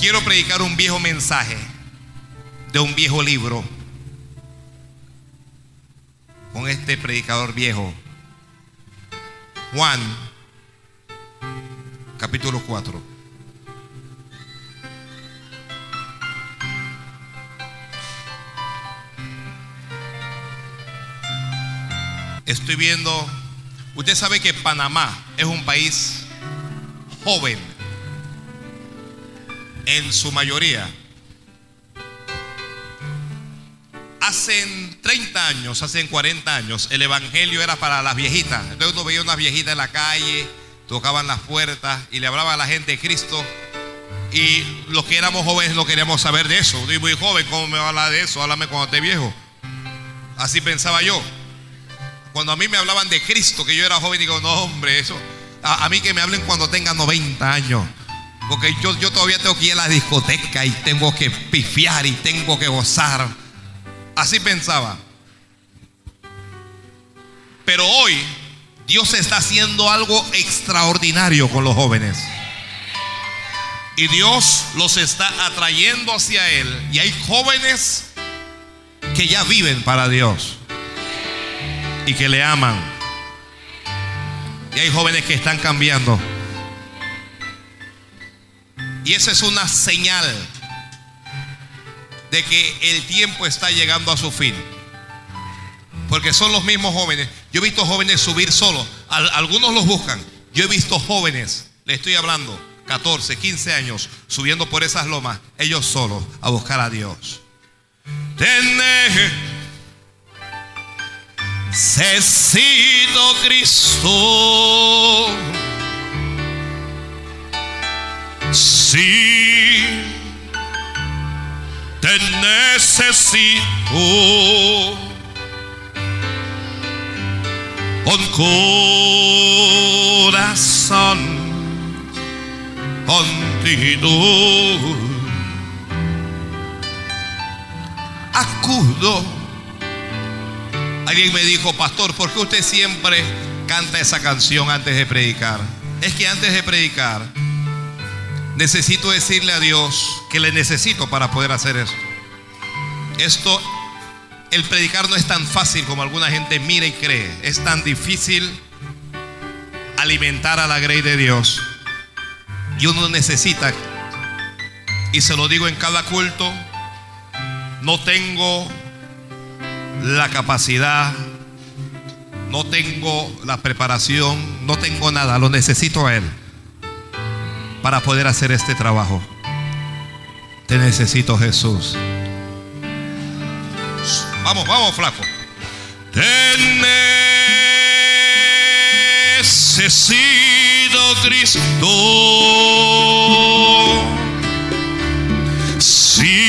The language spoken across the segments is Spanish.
quiero predicar un viejo mensaje de un viejo libro con este predicador viejo. Juan, capítulo 4. Estoy viendo, usted sabe que Panamá es un país joven en su mayoría. Hace 30 años, hace 40 años, el evangelio era para las viejitas. Entonces uno veía unas viejitas en la calle, tocaban las puertas y le hablaba a la gente de Cristo. Y los que éramos jóvenes no queríamos saber de eso. Estoy muy joven, ¿cómo me va a hablar de eso? Háblame cuando esté viejo. Así pensaba yo. Cuando a mí me hablaban de Cristo, que yo era joven, digo, no, hombre, eso. A, a mí que me hablen cuando tenga 90 años. Porque yo, todavía tengo que ir a la discoteca y tengo que pifiar y tengo que gozar. Así pensaba. Pero hoy Dios está haciendo algo extraordinario con los jóvenes. Y Dios los está atrayendo hacia Él. Y hay jóvenes que ya viven para Dios. Y que le aman. Y hay jóvenes que están cambiando. Y esa es una señal de que el tiempo está llegando a su fin. Porque son los mismos jóvenes. Yo he visto jóvenes subir solos. Al- algunos los buscan. Yo he visto jóvenes, le estoy hablando, 14, 15 años, subiendo por esas lomas, ellos solos, a buscar a Dios. Necesito Cristo. Sí, te necesito con corazón contigo. Acudo. Alguien me dijo, pastor, ¿por qué usted siempre canta esa canción antes de predicar? Es que antes de predicar necesito decirle a Dios que le necesito para poder hacer esto. Esto, el predicar no es tan fácil como alguna gente mira y cree. Es tan difícil alimentar a la grey de Dios. Y uno necesita, y se lo digo en cada culto, no tengo la capacidad, no tengo la preparación, no tengo nada, lo necesito a Él para poder hacer este trabajo. Te necesito Jesús. Vamos, vamos, flaco. Te necesito, Cristo. Sí,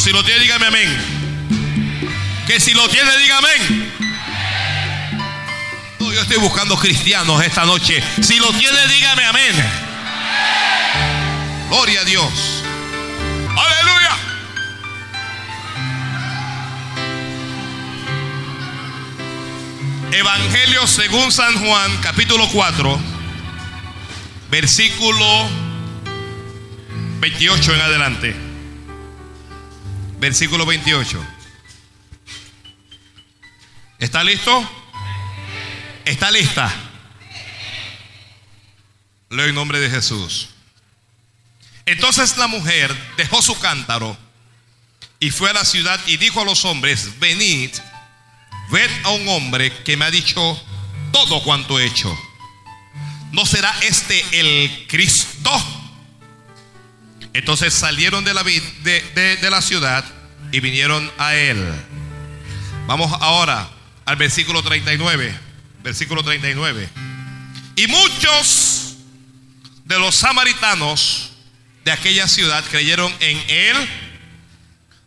Si lo tiene, dígame amén. Que si lo tiene, diga amén. No, yo estoy buscando cristianos esta noche. Si lo tiene, dígame amén. Gloria a Dios. Aleluya. Evangelio según San Juan, capítulo 4, versículo 28 en adelante. Versículo 28. ¿Está listo? ¿Está lista? Leo en nombre de Jesús. Entonces la mujer dejó su cántaro y fue a la ciudad y dijo a los hombres, venid, ved a un hombre que me ha dicho todo cuanto he hecho. ¿No será este el Cristo? Entonces salieron de la, de, de, la ciudad y vinieron a él. Vamos ahora al versículo 39. Versículo 39. Y muchos de los samaritanos de aquella ciudad creyeron en él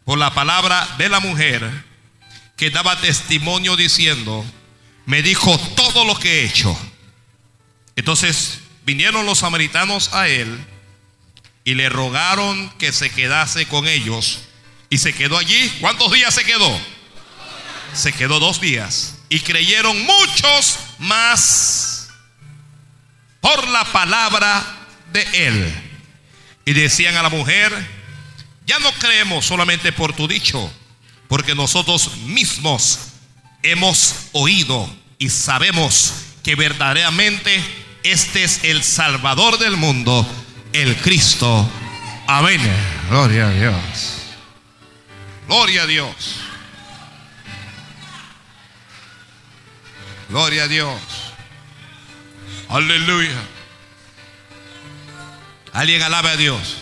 por la palabra de la mujer que daba testimonio diciendo, me dijo todo lo que he hecho. Entonces vinieron los samaritanos a él y le rogaron que se quedase con ellos. Y se quedó allí. ¿Cuántos días se quedó? Se quedó dos días. Y creyeron muchos más por la palabra de él. Y decían a la mujer, ya no creemos solamente por tu dicho, porque nosotros mismos hemos oído y sabemos que verdaderamente este es el Salvador del mundo, el Cristo. Amén. Gloria a Dios. Gloria a Dios. Gloria a Dios. Aleluya. Alguien alabe a Dios.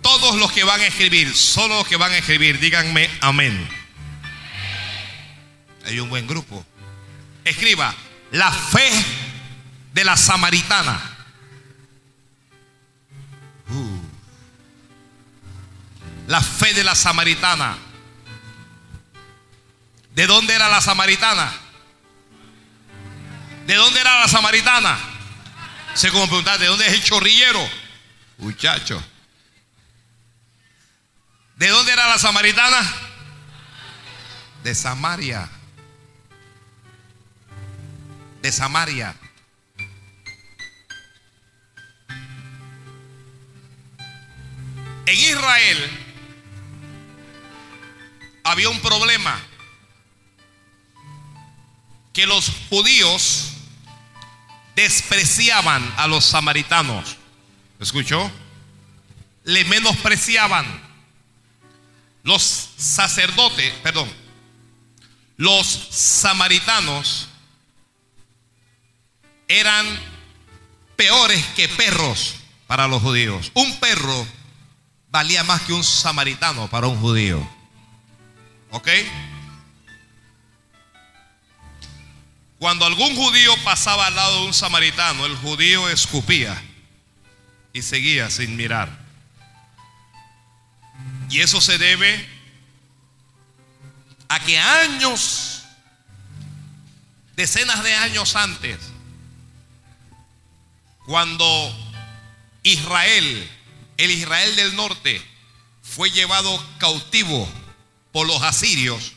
Todos los que van a escribir, solo los que van a escribir, díganme amén. Hay un buen grupo. Escriba, la fe de la samaritana. Uh. La fe de la samaritana. ¿De dónde era la samaritana? ¿De dónde era la samaritana? Se como preguntar, ¿de dónde es el chorrillero? Muchacho. ¿De dónde era la samaritana? De Samaria. De Samaria. En Israel había un problema que los judíos despreciaban a los samaritanos. ¿Escuchó? Le menospreciaban. Los sacerdotes, perdón, los samaritanos eran peores que perros para los judíos. Un perro valía más que un samaritano para un judío. ¿Ok? Cuando algún judío pasaba al lado de un samaritano, el judío escupía y seguía sin mirar. Y eso se debe a que años, decenas de años antes, cuando Israel, el Israel del norte, fue llevado cautivo por los asirios,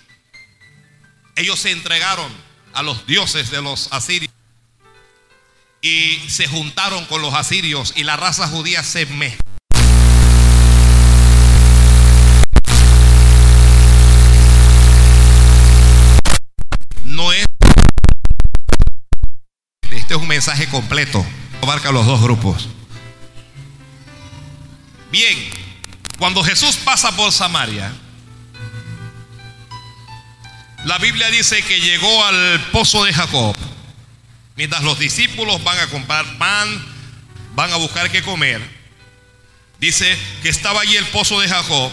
ellos se entregaron a los dioses de los asirios y se juntaron con los asirios y la raza judía se mezcló. No es este es un mensaje completo, abarca los dos grupos. Bien, cuando Jesús pasa por Samaria, la Biblia dice que llegó al pozo de Jacob. Mientras los discípulos van a comprar pan, van a buscar qué comer. Dice que estaba allí el pozo de Jacob.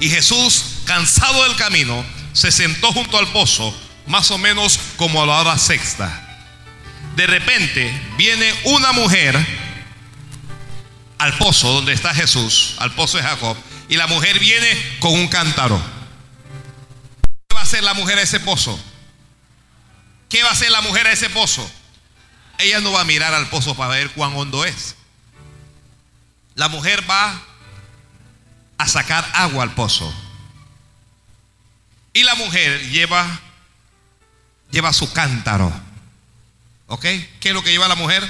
Y Jesús, cansado del camino, se sentó junto al pozo, más o menos como a la hora sexta. De repente viene una mujer al pozo donde está Jesús, al pozo de Jacob, y la mujer viene con un cántaro. ¿Qué va a hacer la mujer a ese pozo? ¿Qué va a hacer la mujer a ese pozo? Ella no va a mirar al pozo para ver cuán hondo es. La mujer va a sacar agua al pozo. Y la mujer lleva lleva su cántaro. ¿Ok? ¿Qué es lo que lleva la mujer?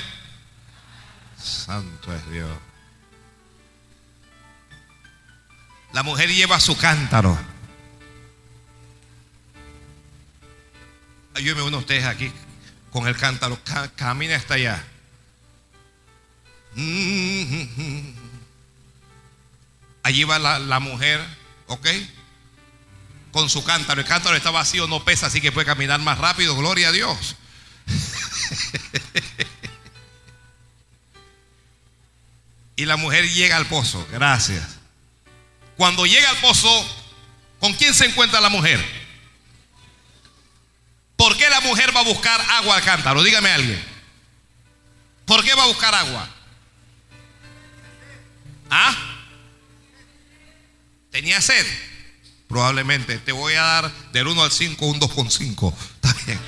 Santo es Dios. La mujer lleva su cántaro. Ayúdenme uno de ustedes aquí con el cántaro. Camina hasta allá. Allí va la, la mujer, ¿ok? Con su cántaro. El cántaro está vacío, no pesa, así que puede caminar más rápido. Gloria a Dios. y la mujer llega al pozo. Gracias. Cuando llega al pozo, ¿con quién se encuentra la mujer? ¿Por qué la mujer va a buscar agua al cántaro? Dígame alguien. ¿Por qué va a buscar agua? ¿Ah? ¿Tenía sed? Probablemente. Te voy a dar del 1 al 5 un 2,5. Está bien.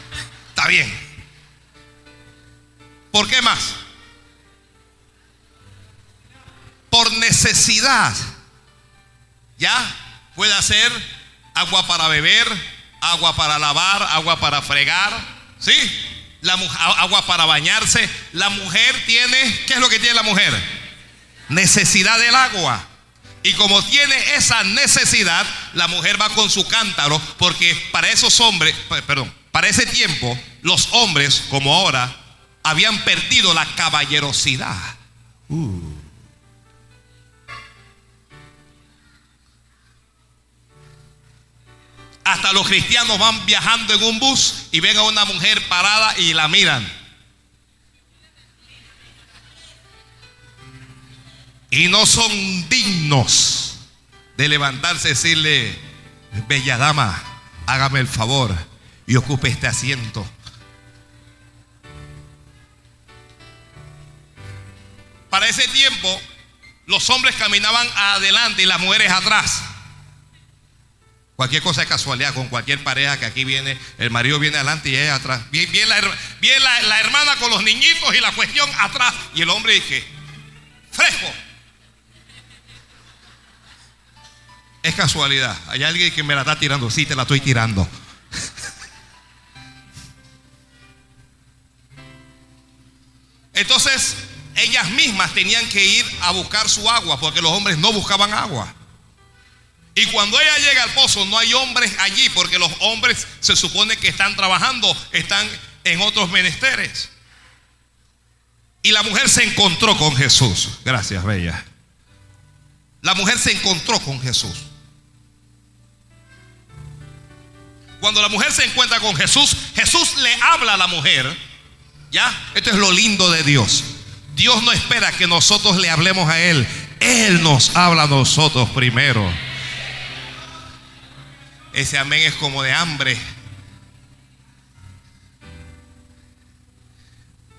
Está bien. ¿Por qué más? Por necesidad. ¿Ya? Puede hacer agua para beber, agua para lavar, agua para fregar. ¿Sí? La, agua para bañarse. La mujer tiene, ¿qué es lo que tiene la mujer? Necesidad del agua. Y como tiene esa necesidad, la mujer va con su cántaro, porque para esos hombres, perdón, para ese tiempo, los hombres, como ahora, habían perdido la caballerosidad. Uh. Hasta los cristianos van viajando en un bus y ven a una mujer parada y la miran. Y no son dignos de levantarse y decirle, bella dama, hágame el favor y ocupe este asiento. Para ese tiempo, los hombres caminaban adelante y las mujeres atrás. Cualquier cosa es casualidad con cualquier pareja que aquí viene, el marido viene adelante y ella atrás. Viene, la, la, hermana con los niñitos y la cuestión atrás. Y el hombre dice, fresco. Es casualidad. Hay alguien que me la está tirando. Sí, te la estoy tirando. Entonces, ellas mismas tenían que ir a buscar su agua porque los hombres no buscaban agua. Y cuando ella llega al pozo no hay hombres allí porque los hombres se supone que están trabajando, están en otros menesteres. Y la mujer se encontró con Jesús. Gracias, Bella. La mujer se encontró con Jesús. Cuando la mujer se encuentra con Jesús, Jesús le habla a la mujer. ¿Ya? Esto es lo lindo de Dios. Dios no espera que nosotros le hablemos a Él. Él nos habla a nosotros primero. Ese amén es como de hambre.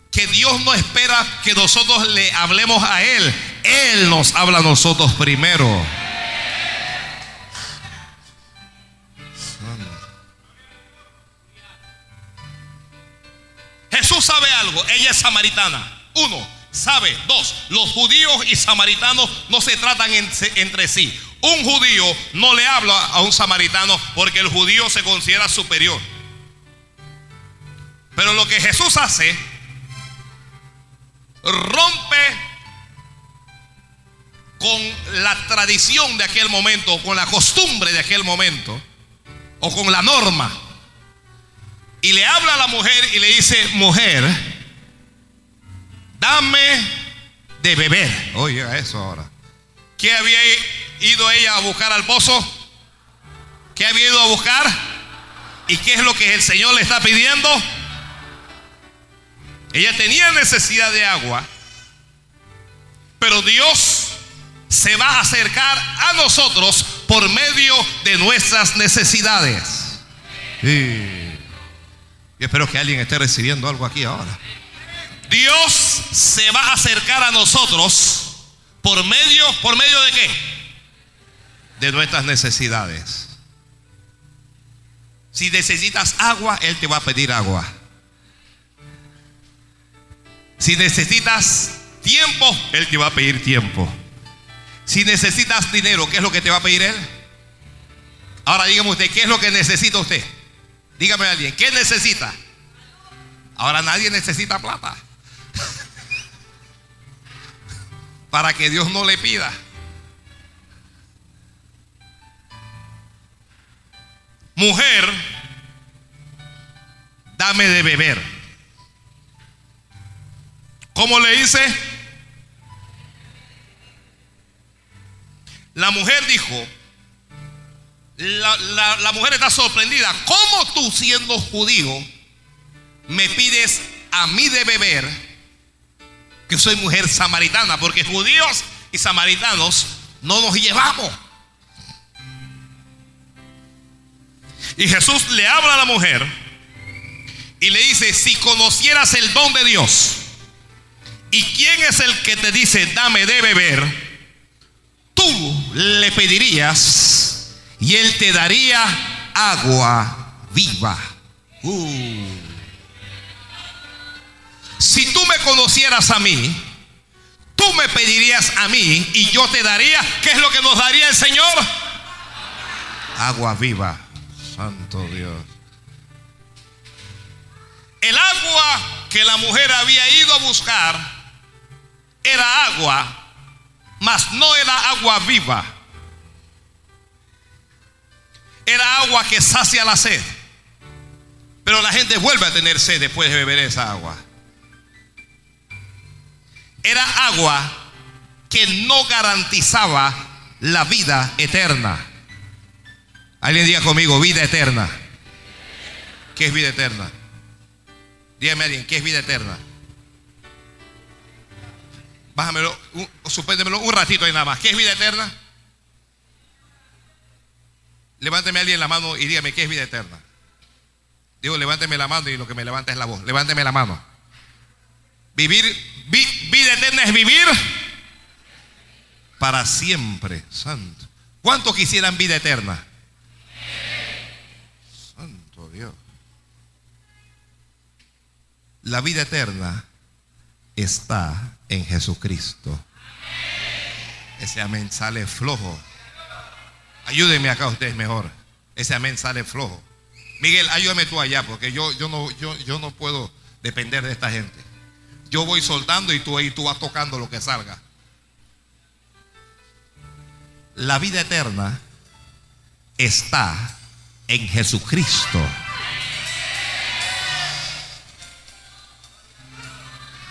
Que Dios no espera que nosotros le hablemos a Él. Él nos habla a nosotros primero. Jesús sabe algo. Ella es samaritana. Uno, sabe. Dos, los judíos y samaritanos no se tratan entre sí. Un judío no le habla a un samaritano porque el judío se considera superior. Pero lo que Jesús hace, rompe con la tradición de aquel momento, con la costumbre de aquel momento, o con la norma. Y le habla a la mujer y le dice, mujer, dame de beber. Oye, eso ahora. ¿Qué había ido ella a buscar al pozo? ¿Qué había ido a buscar? ¿Y qué es lo que el Señor le está pidiendo? Ella tenía necesidad de agua, pero Dios se va a acercar a nosotros por medio de nuestras necesidades. Y espero que alguien esté recibiendo algo aquí ahora. Dios se va a acercar a nosotros por medio, ¿por medio de qué? De nuestras necesidades. Si necesitas agua, Él te va a pedir agua. Si necesitas tiempo, Él te va a pedir tiempo. Si necesitas dinero, ¿qué es lo que te va a pedir Él? Ahora dígame usted, ¿qué es lo que necesita usted? Dígame a alguien, ¿qué necesita? Ahora nadie necesita plata. para que Dios no le pida. mujer, dame de beber. ¿Cómo le dice? La mujer dijo, la, la, la, mujer está sorprendida, ¿cómo tú siendo judío me pides a mí de beber que soy mujer samaritana? Porque judíos y samaritanos no nos llevamos. Y Jesús le habla a la mujer y le dice, si conocieras el don de Dios, ¿y quién es el que te dice, dame de beber? Tú le pedirías y él te daría agua viva. Uh. Si tú me conocieras a mí, tú me pedirías a mí y yo te daría, ¿qué es lo que nos daría el Señor? Agua viva. Santo Dios. El agua que la mujer había ido a buscar era agua, mas no era agua viva. Era agua que sacia la sed. Pero la gente vuelve a tener sed después de beber esa agua. Era agua que no garantizaba la vida eterna. Alguien diga conmigo, vida eterna. ¿Qué es vida eterna? Dígame a alguien, ¿qué es vida eterna? Bájamelo, un, suspéndemelo un ratito ahí nada más. ¿Qué es vida eterna? Levánteme a alguien la mano y dígame, ¿qué es vida eterna? Digo, levánteme la mano y lo que me levanta es la voz. Levánteme la mano. Vivir, vi- vida eterna es vivir para siempre. Santo. ¿Cuántos quisieran vida eterna? La vida eterna está en Jesucristo. Ese amén sale flojo. Ayúdenme acá ustedes mejor. Ese amén sale flojo. Miguel, ayúdame tú allá porque yo, yo, no, yo, yo no puedo depender de esta gente. Yo voy soltando y tú ahí tú vas tocando lo que salga. La vida eterna está en Jesucristo.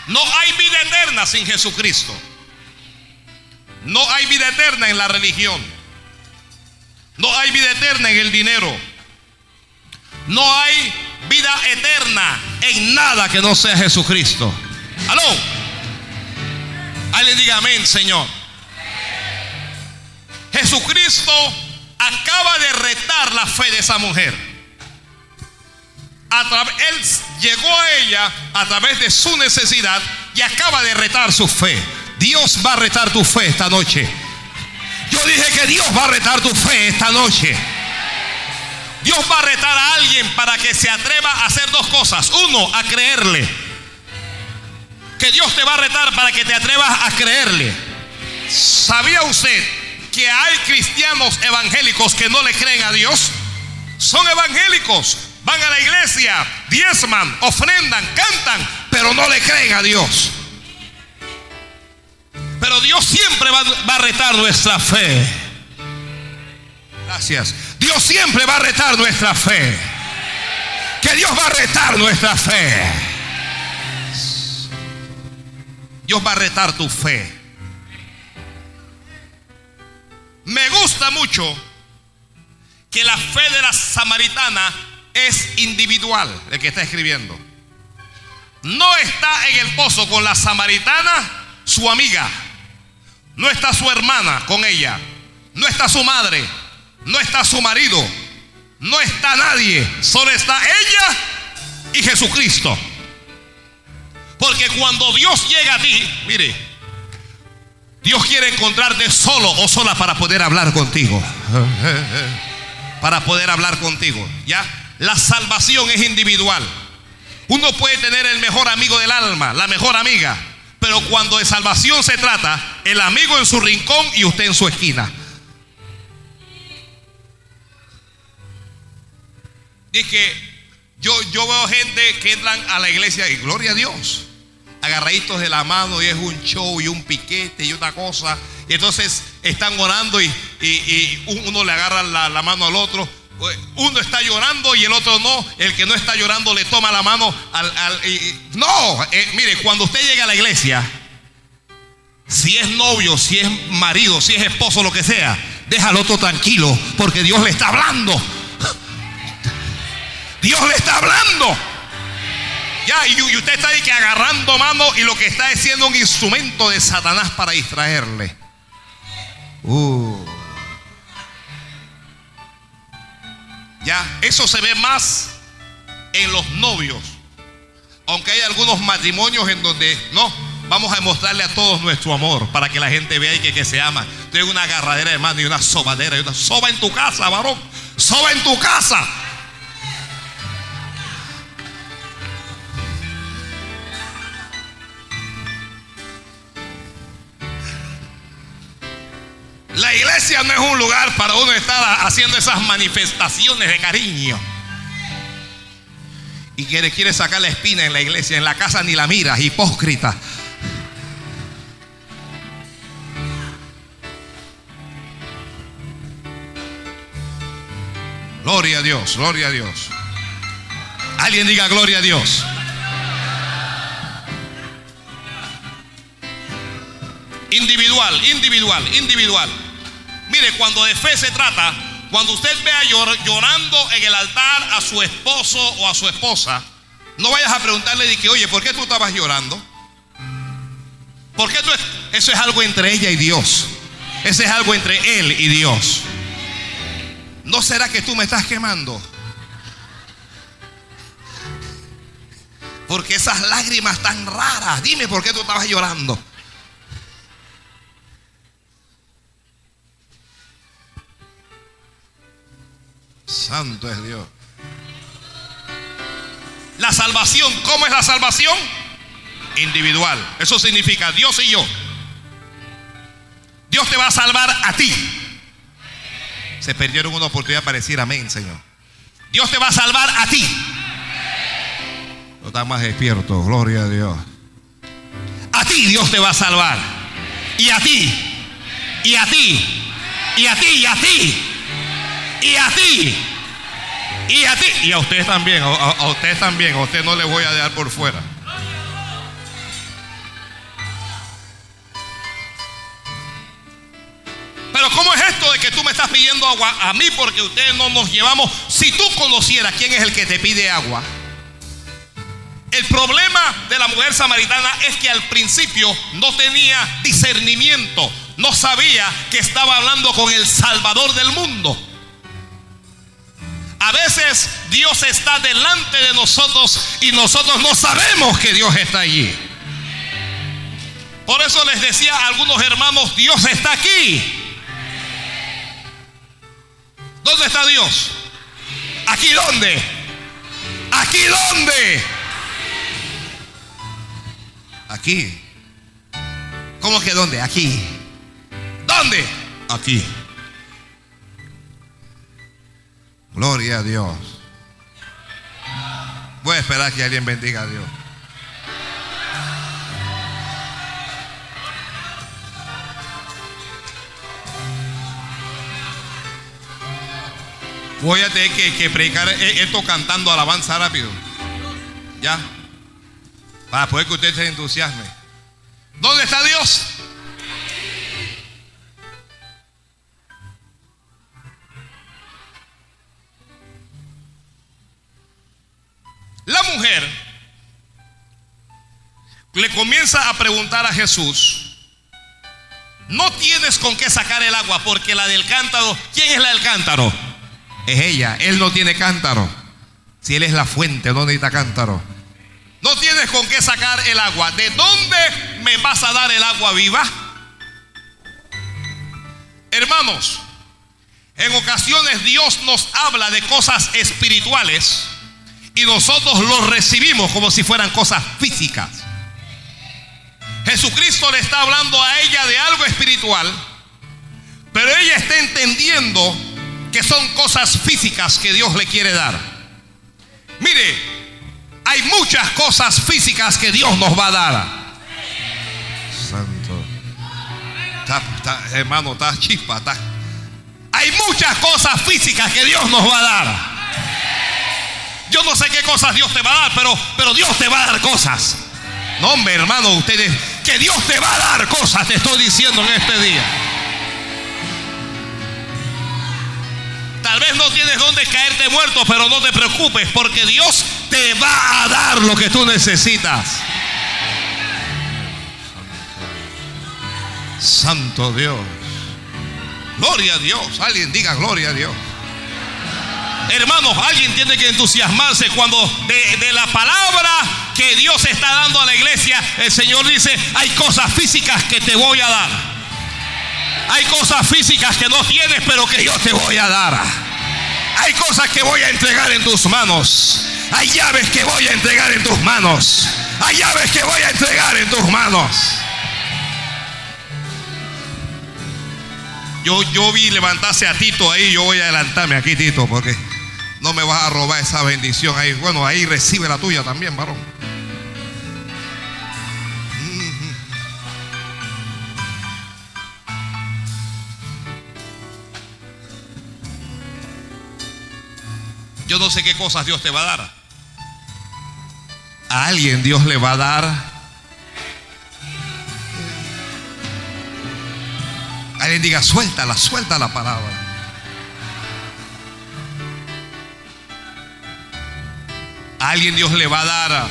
No hay vida eterna sin Jesucristo. No hay vida eterna en la religión. No hay vida eterna en el dinero. No hay vida eterna en nada que no sea Jesucristo. Aló. Alguien diga amén, Señor. Jesucristo acaba de retar la fe de esa mujer. A él llegó a ella a través de su necesidad y acaba de retar su fe. Dios va a retar tu fe esta noche. Yo dije que Dios va a retar tu fe esta noche. Dios va a retar a alguien para que se atreva a hacer dos cosas. Uno, a creerle. Que Dios te va a retar para que te atrevas a creerle. ¿Sabía usted que hay cristianos evangélicos que no le creen a Dios? Son evangélicos, van a la iglesia, diezman, ofrendan, cantan, pero no le creen a Dios. Pero Dios siempre va, va a retar nuestra fe. Gracias. Dios siempre va a retar nuestra fe. Que Dios va a retar nuestra fe. Dios va a retar tu fe. Me gusta mucho que la fe de la samaritana es individual, el que está escribiendo. No está en el pozo con la samaritana, su amiga. No está su hermana con ella. No está su madre. No está su marido. No está nadie. Solo está ella y Jesucristo. Porque cuando Dios llega a ti, mire, Dios quiere encontrarte solo o sola para poder hablar contigo. Para poder hablar contigo. ¿Ya? La salvación es individual. Uno puede tener el mejor amigo del alma, la mejor amiga. Pero cuando de salvación se trata, el amigo en su rincón y usted en su esquina. Y que yo, yo veo gente que entran a la iglesia y gloria a Dios. Agarraditos de la mano y es un show y un piquete y una cosa. Y entonces están orando y, y- y uno le agarra la, la mano al otro. Uno está llorando y el otro no. El que no está llorando le toma la mano al... al- y- no, eh, mire, cuando usted llega a la iglesia, Si es novio, si es marido, si es esposo, lo que sea, déjalo otro tranquilo, porque Dios le está hablando. Dios le está hablando. Ya, y, usted está ahí que agarrando mano y lo que está es un instrumento de Satanás para distraerle. Uh. Eso se ve más en los novios. Aunque hay algunos matrimonios en donde no, vamos a demostrarle a todos nuestro amor para que la gente vea y que, que se ama. Tengo una agarradera de mano y una sobadera y una soba en tu casa, varón. Soba en tu casa. La iglesia no es un lugar para uno estar haciendo esas manifestaciones de cariño. Y quiere, quiere sacar la espina en la iglesia, en la casa ni la miras, hipócrita. Gloria a Dios, gloria a Dios. Alguien diga gloria a Dios. Individual, individual, individual. Mire, cuando de fe se trata, cuando usted vea llorando en el altar a su esposo o a su esposa, no vayas a preguntarle de que, oye, ¿por qué tú estabas llorando? ¿Por qué tú Eso es algo entre ella y Dios. Eso es algo entre él y Dios. ¿No será que tú me estás quemando? Porque esas lágrimas tan raras, dime por qué tú estabas llorando. Santo es Dios. La salvación, ¿cómo es la salvación? Individual. Eso significa Dios y yo. Dios te va a salvar a ti. Se perdieron una oportunidad para decir amén, Señor. Dios te va a salvar a ti. No está más despierto, gloria a Dios. A ti Dios te va a salvar. Y a ti. Y a ti. Y a ti. Y a ti y a ti. Y a ti. Y a usted también. A, a usted también. A usted no le voy a dejar por fuera. Pero ¿cómo es esto de que tú me estás pidiendo agua a mí porque ustedes no nos llevamos? Si tú conocieras quién es el que te pide agua. El problema de la mujer samaritana es que al principio no tenía discernimiento, no sabía que estaba hablando con el Salvador del mundo. A veces Dios está delante de nosotros y nosotros no sabemos que Dios está allí. Por eso les decía a algunos hermanos, Dios está aquí. ¿Dónde está Dios? ¿Aquí dónde? ¿Aquí dónde? Aquí. ¿Cómo que dónde? Aquí. ¿Dónde? Aquí. Gloria a Dios. Voy a esperar que alguien bendiga a Dios. Voy a tener que, predicar e, esto cantando alabanza rápido. ¿Ya? Para poder que usted se entusiasme. ¿Dónde está Dios? La mujer le comienza a preguntar a Jesús, no tienes con qué sacar el agua porque la del cántaro, ¿quién es la del cántaro? Es ella, él no tiene cántaro. Si él es la fuente, no necesita cántaro. No tienes con qué sacar el agua. ¿De dónde me vas a dar el agua viva? Hermanos, en ocasiones Dios nos habla de cosas espirituales y nosotros lo recibimos como si fueran cosas físicas. Jesucristo le está hablando a ella de algo espiritual, pero ella está entendiendo que son cosas físicas que Dios le quiere dar. Mire, hay muchas cosas físicas que Dios nos va a dar. Santo. hermano, está chispa. Hay muchas cosas físicas que Dios nos va a dar. Yo no sé qué cosas Dios te va a dar, pero, pero Dios te va a dar cosas. No, hombre, hermano, ustedes, que Dios te va a dar cosas, te estoy diciendo en este día. Tal vez no tienes dónde caerte muerto, pero no te preocupes, porque Dios te va a dar lo que tú necesitas. Santo Dios. Gloria a Dios. Alguien diga gloria a Dios. Hermanos, alguien tiene que entusiasmarse cuando de, la palabra que Dios está dando a la iglesia, el Señor dice, hay cosas físicas que te voy a dar. Hay cosas físicas que no tienes, pero que yo te voy a dar. Hay cosas que voy a entregar en tus manos. Hay llaves que voy a entregar en tus manos. Hay llaves que voy a entregar en tus manos. Yo, yo vi levantarse a Tito ahí, yo voy a adelantarme aquí, Tito, porque no me vas a robar esa bendición ahí. Bueno, ahí recibe la tuya también, varón. Yo no sé qué cosas Dios te va a dar. A alguien Dios le va a dar. Alguien diga, suéltala, suelta la palabra. Alguien Dios le va a dar.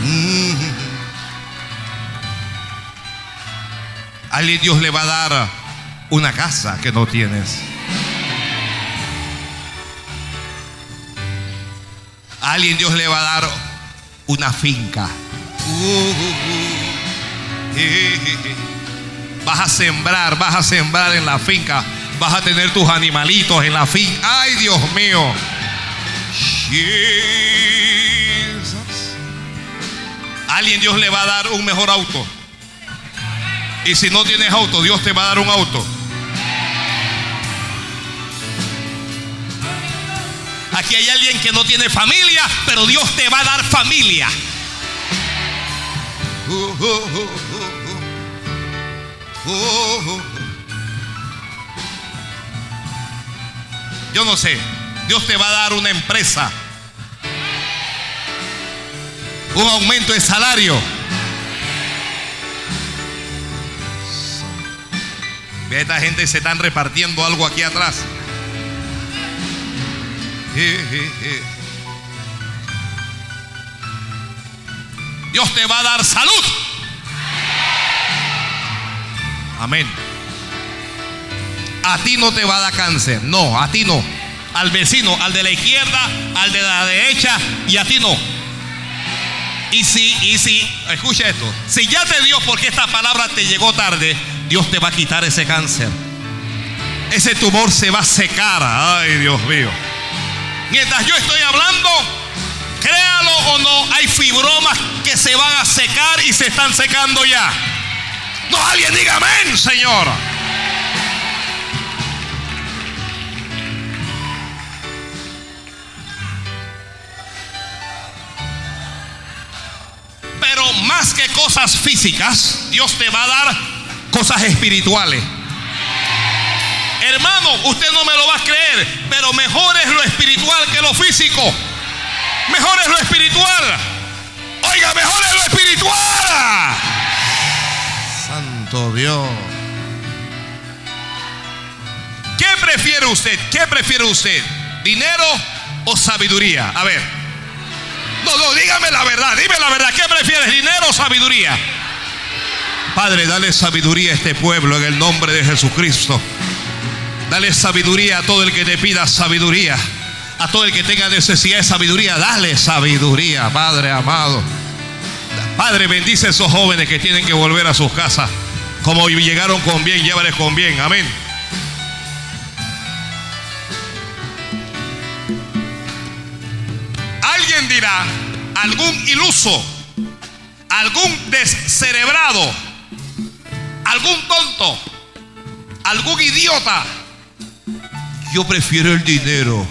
Mm. alguien Dios le va a dar una casa que no tienes. Alguien Dios le va a dar una finca. Vas a sembrar, vas a sembrar en la finca. Vas a tener tus animalitos en la finca. Ay, Dios mío. A alguien Dios le va a dar un mejor auto. Y si no tienes auto, Dios te va a dar un auto. Aquí hay alguien que no tiene familia, pero Dios te va a dar familia. Yo no sé, Dios te va a dar una empresa, un aumento de salario. Esta gente se están repartiendo algo aquí atrás. Dios te va a dar salud. Amén. A ti no te va a dar cáncer. No, a ti no. Al vecino, al de la izquierda, al de la derecha y a ti no. Y si, y si, escucha esto, si ya te dio porque esta palabra te llegó tarde, Dios te va a quitar ese cáncer. Ese tumor se va a secar. Ay, Dios mío. Mientras yo estoy hablando, créalo o no, hay fibromas que se van a secar y se están secando ya. No, alguien diga amén, Señor. Pero más que cosas físicas, Dios te va a dar cosas espirituales. Hermano, usted no me lo va a creer, pero mejor es lo espiritual que lo físico. Mejor es lo espiritual. Oiga, mejor es lo espiritual. Dios. ¿Qué prefiere usted? ¿Qué prefiere usted? ¿Dinero o sabiduría? A ver. No, no, dígame la verdad, dime la verdad. ¿Qué prefieres, dinero o sabiduría? Padre, dale sabiduría a este pueblo en el nombre de Jesucristo. Dale sabiduría a todo el que te pida sabiduría. A todo el que tenga necesidad de sabiduría, dale sabiduría, Padre amado. Padre, bendice a esos jóvenes que tienen que volver a sus casas. Como llegaron con bien, llévales con bien. Amén. Alguien dirá, algún iluso, algún descerebrado, algún tonto, algún idiota. Yo prefiero el dinero.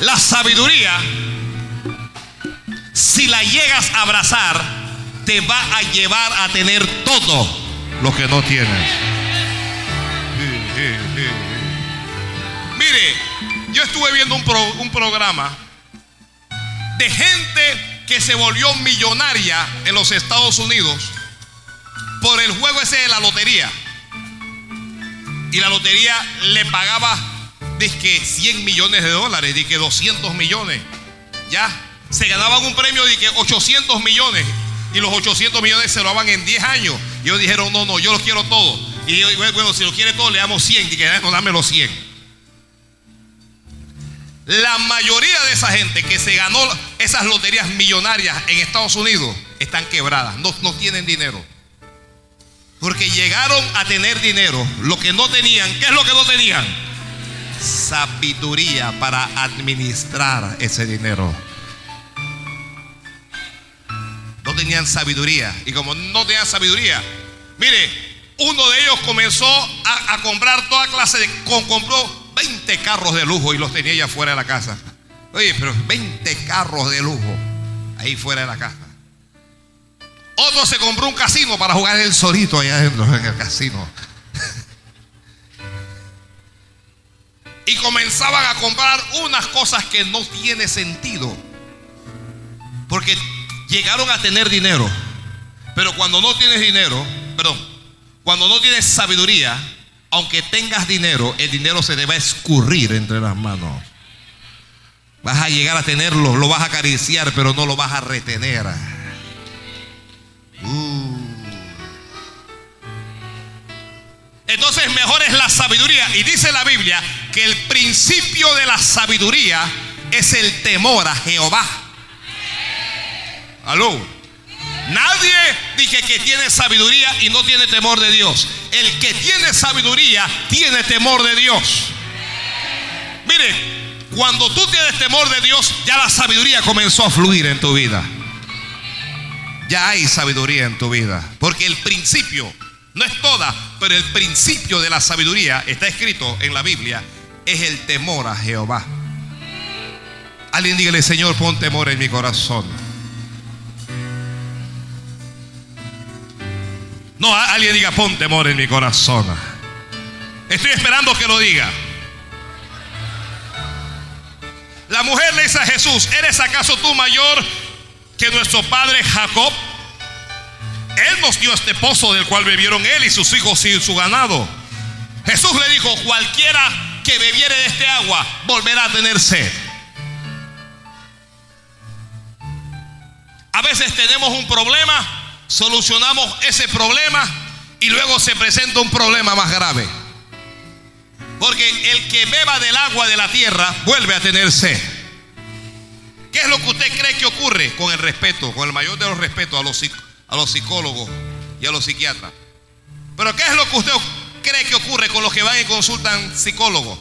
La sabiduría, si la llegas a abrazar, te va a llevar a tener todo lo que no tienes. Mire, yo estuve viendo un, pro- un programa de gente que se volvió millonaria en los Estados Unidos por el juego ese de la lotería. Y la lotería le pagaba, dizque 100 millones de dólares, dizque 200 millones. Ya, se ganaban un premio de que 800 millones. Y los 800 millones se lo daban en 10 años. Y ellos dijeron, no, no, yo los quiero todo. Y yo, bueno, si lo quiere todo, le damos 100. Y que no, dame los 100. La mayoría de esa gente que se ganó esas loterías millonarias en Estados Unidos están quebradas, no, no tienen dinero. Porque llegaron a tener dinero, lo que no tenían, ¿qué es lo que no tenían? Sabiduría para administrar ese dinero. Tenían sabiduría. Y como no tenían sabiduría, mire, uno de ellos comenzó a, comprar toda clase de... con- compró 20 carros de lujo y los tenía allá fuera de la casa. Oye, pero 20 carros de lujo ahí fuera de la casa. Otro se compró un casino para jugar el solito allá adentro en el casino. Y comenzaban a comprar unas cosas que no tiene sentido. Porque llegaron a tener dinero. Pero cuando no tienes dinero, perdón, cuando no tienes sabiduría, aunque tengas dinero, el dinero se te va a escurrir entre las manos. Vas a llegar a tenerlo, lo vas a acariciar, pero no lo vas a retener. Uh. Entonces mejor es la sabiduría. Y dice la Biblia que el principio de la sabiduría es el temor a Jehová. Aló. Nadie dije que tiene sabiduría y no tiene temor de Dios. El que tiene sabiduría tiene temor de Dios. Mire, cuando tú tienes temor de Dios, ya la sabiduría comenzó a fluir en tu vida. Ya hay sabiduría en tu vida. Porque el principio, no es toda, pero el principio de la sabiduría está escrito en la Biblia, es el temor a Jehová. Alguien dígale, Señor, pon temor en mi corazón. No, alguien diga, pon temor en mi corazón. Estoy esperando que lo diga. La mujer le dice a Jesús, ¿eres acaso tú mayor que nuestro padre Jacob? Él nos dio este pozo del cual bebieron él y sus hijos y su ganado. Jesús le dijo, cualquiera que bebiere de este agua volverá a tener sed. A veces tenemos un problema, solucionamos ese problema y luego se presenta un problema más grave. Porque el que beba del agua de la tierra vuelve a tener sed. ¿Qué es lo que usted cree que ocurre con el respeto, con el mayor de los respetos a los, a los psicólogos y a los psiquiatras? Pero ¿qué es lo que usted cree que ocurre con los que van y consultan psicólogos?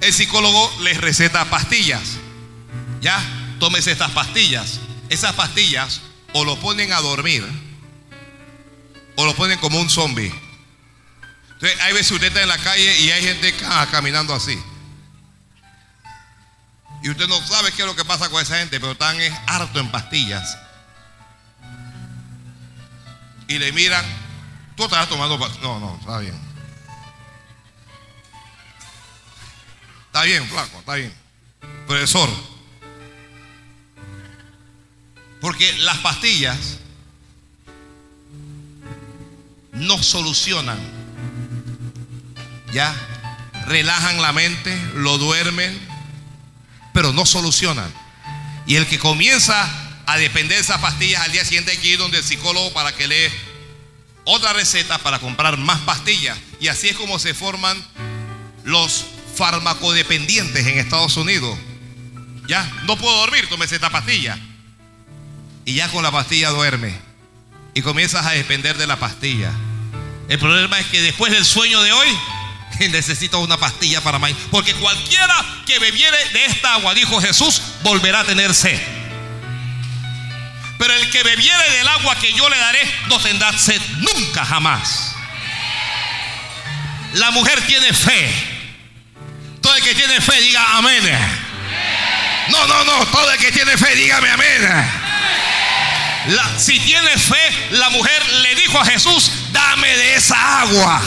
El psicólogo les receta pastillas. Ya, tómese estas pastillas. Esas pastillas o lo ponen a dormir o lo ponen como un zombie. Entonces, hay veces usted está en la calle y hay gente ca- caminando así. Y usted no sabe qué es lo que pasa con esa gente, pero están es harto en pastillas. Y le miran, tú estás tomando pastillas. No, no, está bien. Está bien, flaco, está bien. Profesor. Porque las pastillas no solucionan. Ya relajan la mente, lo duermen, pero no solucionan. Y el que comienza a depender de esas pastillas, al día siguiente hay que ir donde el psicólogo para que le otra receta para comprar más pastillas. Y así es como se forman los farmacodependientes en Estados Unidos. Ya, no puedo dormir, tómese esta pastilla. Y ya con la pastilla duerme. Y comienzas a depender de la pastilla. El problema es que después del sueño de hoy, necesito una pastilla para mañana. Porque cualquiera que bebiere de esta agua, dijo Jesús, volverá a tener sed. Pero el que bebiere del agua que yo le daré, no tendrá sed nunca jamás. La mujer tiene fe. Todo el que tiene fe, diga amén. No, no, no. Todo el que tiene fe, dígame amén. Si tiene fe, la mujer le dijo a Jesús, dame de esa agua.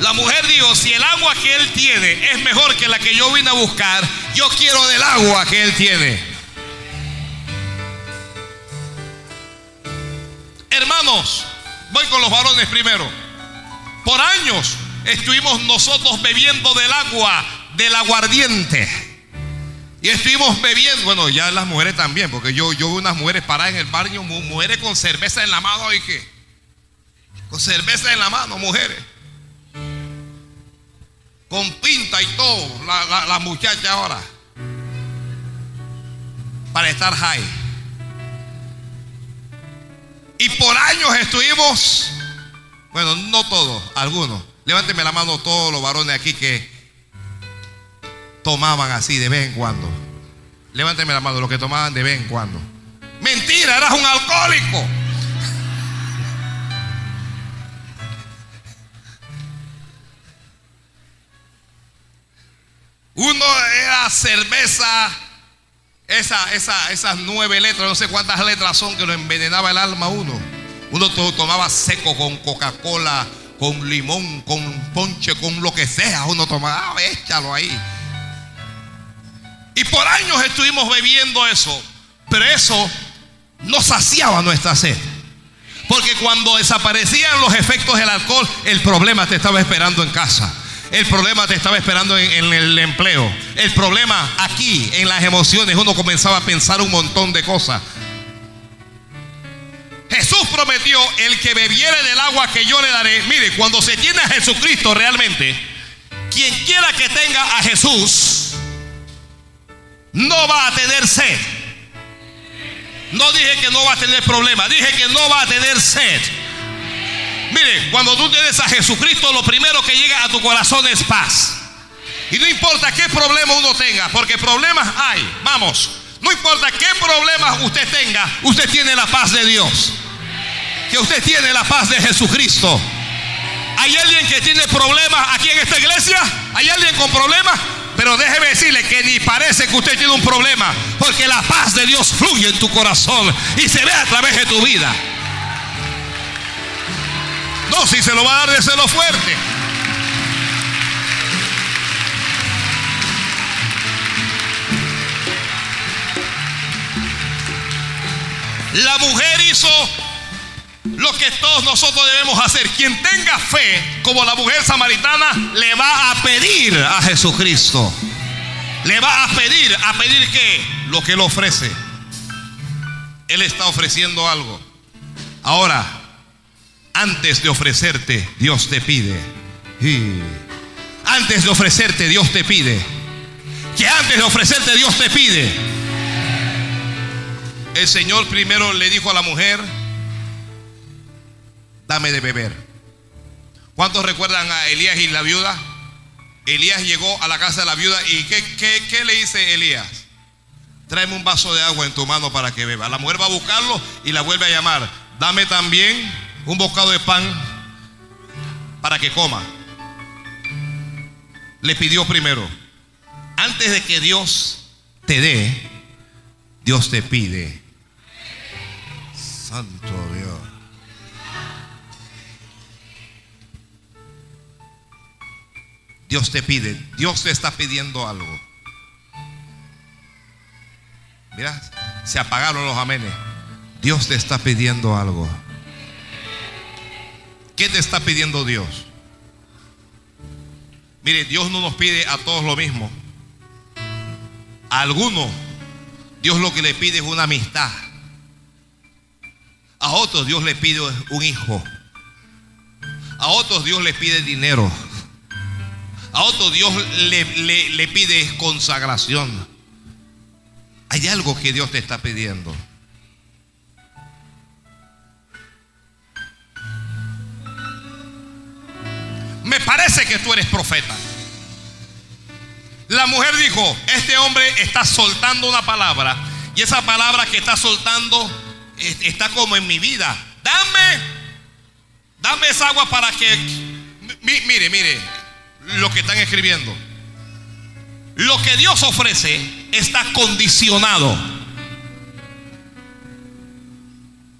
La mujer dijo, si el agua que él tiene es mejor que la que yo vine a buscar, yo quiero del agua que él tiene. Hermanos, voy con los varones primero. Por años estuvimos nosotros bebiendo del agua del aguardiente. Y estuvimos bebiendo, bueno, ya las mujeres también, porque yo, yo vi unas mujeres paradas en el baño, mujeres con cerveza en la mano, ¿y qué? Con cerveza en la mano, mujeres con pinta y todo, la, la, muchacha ahora, para estar high. Y por años estuvimos, bueno, no todos, algunos. Levánteme la mano todos los varones aquí que tomaban así de vez en cuando. Levánteme la mano los que tomaban de vez en cuando. Mentira, eras un alcohólico. Uno era cerveza, esa, esa, esas nueve letras, no sé cuántas letras son que lo envenenaba el alma uno. Uno tomaba seco con Coca-Cola, con limón, con ponche, con lo que sea. Uno tomaba, ah, échalo ahí. Y por años estuvimos bebiendo eso. Pero eso no saciaba nuestra sed. Porque cuando desaparecían los efectos del alcohol, el problema te estaba esperando en casa. El problema te estaba esperando en, el empleo. El problema aquí, en las emociones, uno comenzaba a pensar un montón de cosas. Jesús prometió, el que bebiere del agua que yo le daré. Mire, cuando se tiene a Jesucristo realmente, quien quiera que tenga a Jesús, no va a tener sed. No dije que no va a tener problema, dije que no va a tener sed. Mire, cuando tú tienes a Jesucristo, lo primero que llega a tu corazón es paz. Y no importa qué problema uno tenga, porque problemas hay, vamos. No importa qué problemas usted tenga, usted tiene la paz de Dios. Que usted tiene la paz de Jesucristo. ¿Hay alguien que tiene problemas aquí en esta iglesia? ¿Hay alguien con problemas? Pero déjeme decirle que ni parece que usted tiene un problema, porque la paz de Dios fluye en tu corazón y se ve a través de tu vida. No, si se lo va a dar, de lo fuerte. La mujer hizo lo que todos nosotros debemos hacer. Quien tenga fe, como la mujer samaritana, le va a pedir a Jesucristo. Le va a pedir, a pedir qué? Lo que él ofrece. Él está ofreciendo algo. Ahora, antes de ofrecerte, Dios te pide. Antes de ofrecerte, Dios te pide. Que antes de ofrecerte, Dios te pide. El Señor primero le dijo a la mujer, dame de beber. ¿Cuántos recuerdan a Elías y la viuda? Elías llegó a la casa de la viuda y ¿qué, qué le dice Elías? Tráeme un vaso de agua en tu mano para que beba. La mujer va a buscarlo y la vuelve a llamar. Dame también un bocado de pan para que coma. Le pidió primero, antes de que Dios te dé, Dios te pide. Santo Dios. Te pide, Dios te está pidiendo algo. Mira, se apagaron los amenes. Dios te está pidiendo algo. ¿Qué te está pidiendo Dios? Mire, Dios no nos pide a todos lo mismo. A algunos, Dios lo que le pide es una amistad. A otros Dios le pide un hijo. A otros Dios le pide dinero. A otros Dios le pide consagración. Hay algo que Dios te está pidiendo. me parece que tú eres profeta. La mujer dijo, este hombre está soltando una palabra y esa palabra que está soltando está como en mi vida. Dame, dame esa agua para que, mire, mire, lo que están escribiendo. Lo que Dios ofrece está condicionado.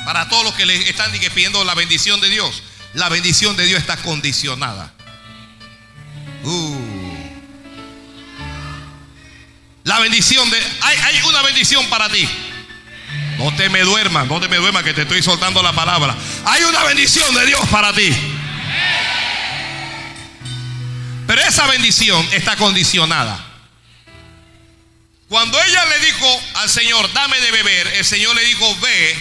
Para todos los que le están pidiendo la bendición de Dios, la bendición de Dios está condicionada. Uh. La bendición de... Hay, hay una bendición para ti. No te me duermas, no te me duermas que te estoy soltando la palabra. Hay una bendición de Dios para ti. Pero esa bendición está condicionada. Cuando ella le dijo al Señor, dame de beber, el Señor le dijo, ve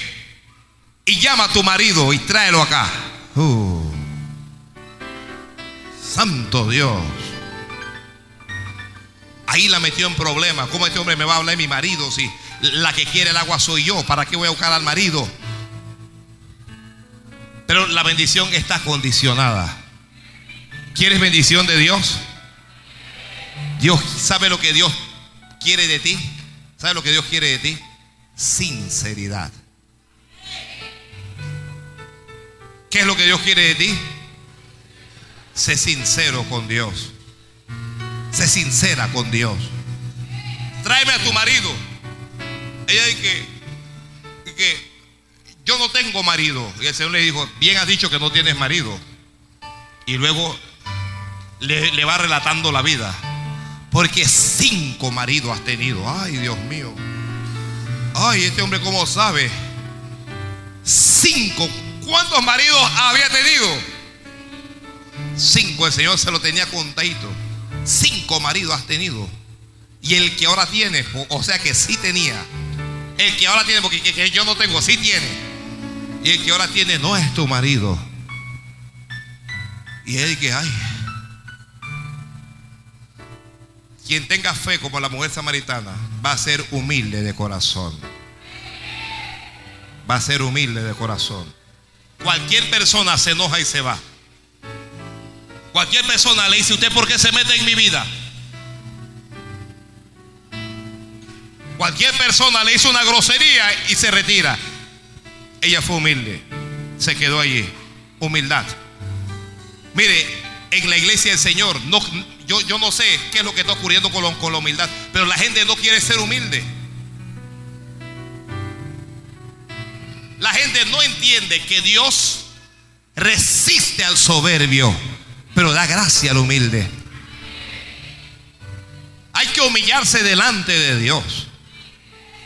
y llama a tu marido y tráelo acá. Uh. Santo Dios. Ahí la metió en problemas. ¿Cómo este hombre me va a hablar de mi marido si la que quiere el agua soy yo? ¿Para qué voy a buscar al marido? Pero la bendición está condicionada. ¿Quieres bendición de Dios? Dios sabe lo que Dios quiere de ti. ¿Sabe lo que Dios quiere de ti? Sinceridad. ¿Qué es lo que Dios quiere de ti? Sé sincero con Dios. Sé sincera con Dios. Tráeme a tu marido. Ella dice que, que yo no tengo marido. Y el Señor le dijo, bien has dicho que no tienes marido. Y luego le, va relatando la vida. Porque cinco maridos has tenido. Ay, Dios mío. Ay, este hombre cómo sabe. Cinco. ¿Cuántos maridos había tenido? Cinco. El Señor se lo tenía contadito. Cinco maridos has tenido. Y el que ahora tiene, o sea que sí tenía. El que ahora tiene, porque que yo no tengo, sí tiene. Y el que ahora tiene no es tu marido. Y él que, ay, quien tenga fe como la mujer samaritana va a ser humilde de corazón. Va a ser humilde de corazón. Cualquier persona se enoja y se va. Cualquier persona le dice, ¿usted por qué se mete en mi vida? Cualquier persona le hizo una grosería y se retira. Ella fue humilde. Se quedó allí. Humildad. Mire, en la iglesia del Señor, no, yo, yo no sé qué es lo que está ocurriendo con, con la humildad, pero la gente no quiere ser humilde. La gente no entiende que Dios resiste al soberbio, pero da gracia al humilde. Hay que humillarse delante de Dios.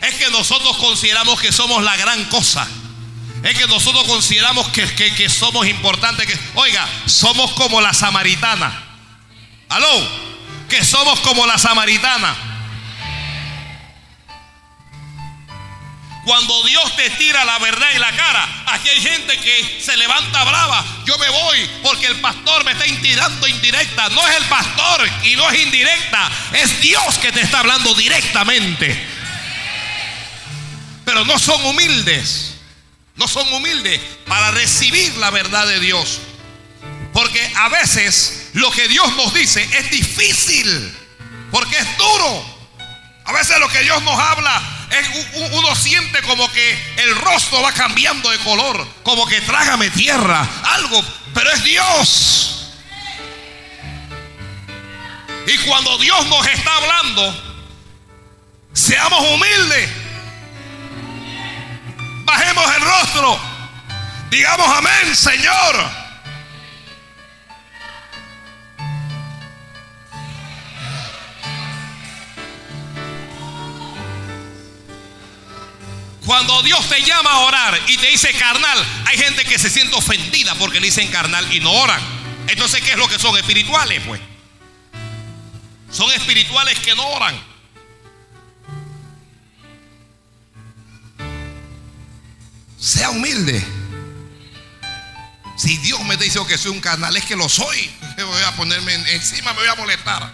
Es que nosotros consideramos que somos la gran cosa. Es que nosotros consideramos que, que, que somos importantes. Que, oiga, somos como la samaritana. Aló, que somos como la samaritana. Cuando Dios te tira la verdad en la cara, aquí hay gente que se levanta brava. Yo me voy porque el pastor me está tirando indirecta. No es el pastor y no es indirecta. Es Dios que te está hablando directamente. Pero no son humildes. No son humildes para recibir la verdad de Dios. Porque a veces lo que Dios nos dice es difícil. Porque es duro. A veces lo que Dios nos habla es, uno siente como que el rostro va cambiando de color. Como que trágame tierra. Algo. Pero es Dios. Y cuando Dios nos está hablando, seamos humildes. Bajemos el rostro. Digamos amén, Señor. Cuando Dios te llama a orar y te dice carnal, hay gente que se siente ofendida porque le dicen carnal y no oran. Entonces, ¿qué es lo que son? Espirituales, pues. Son espirituales que no oran. Sea humilde. Si Dios me dice que soy un carnal, es que lo soy. voy a ponerme encima, me voy a molestar.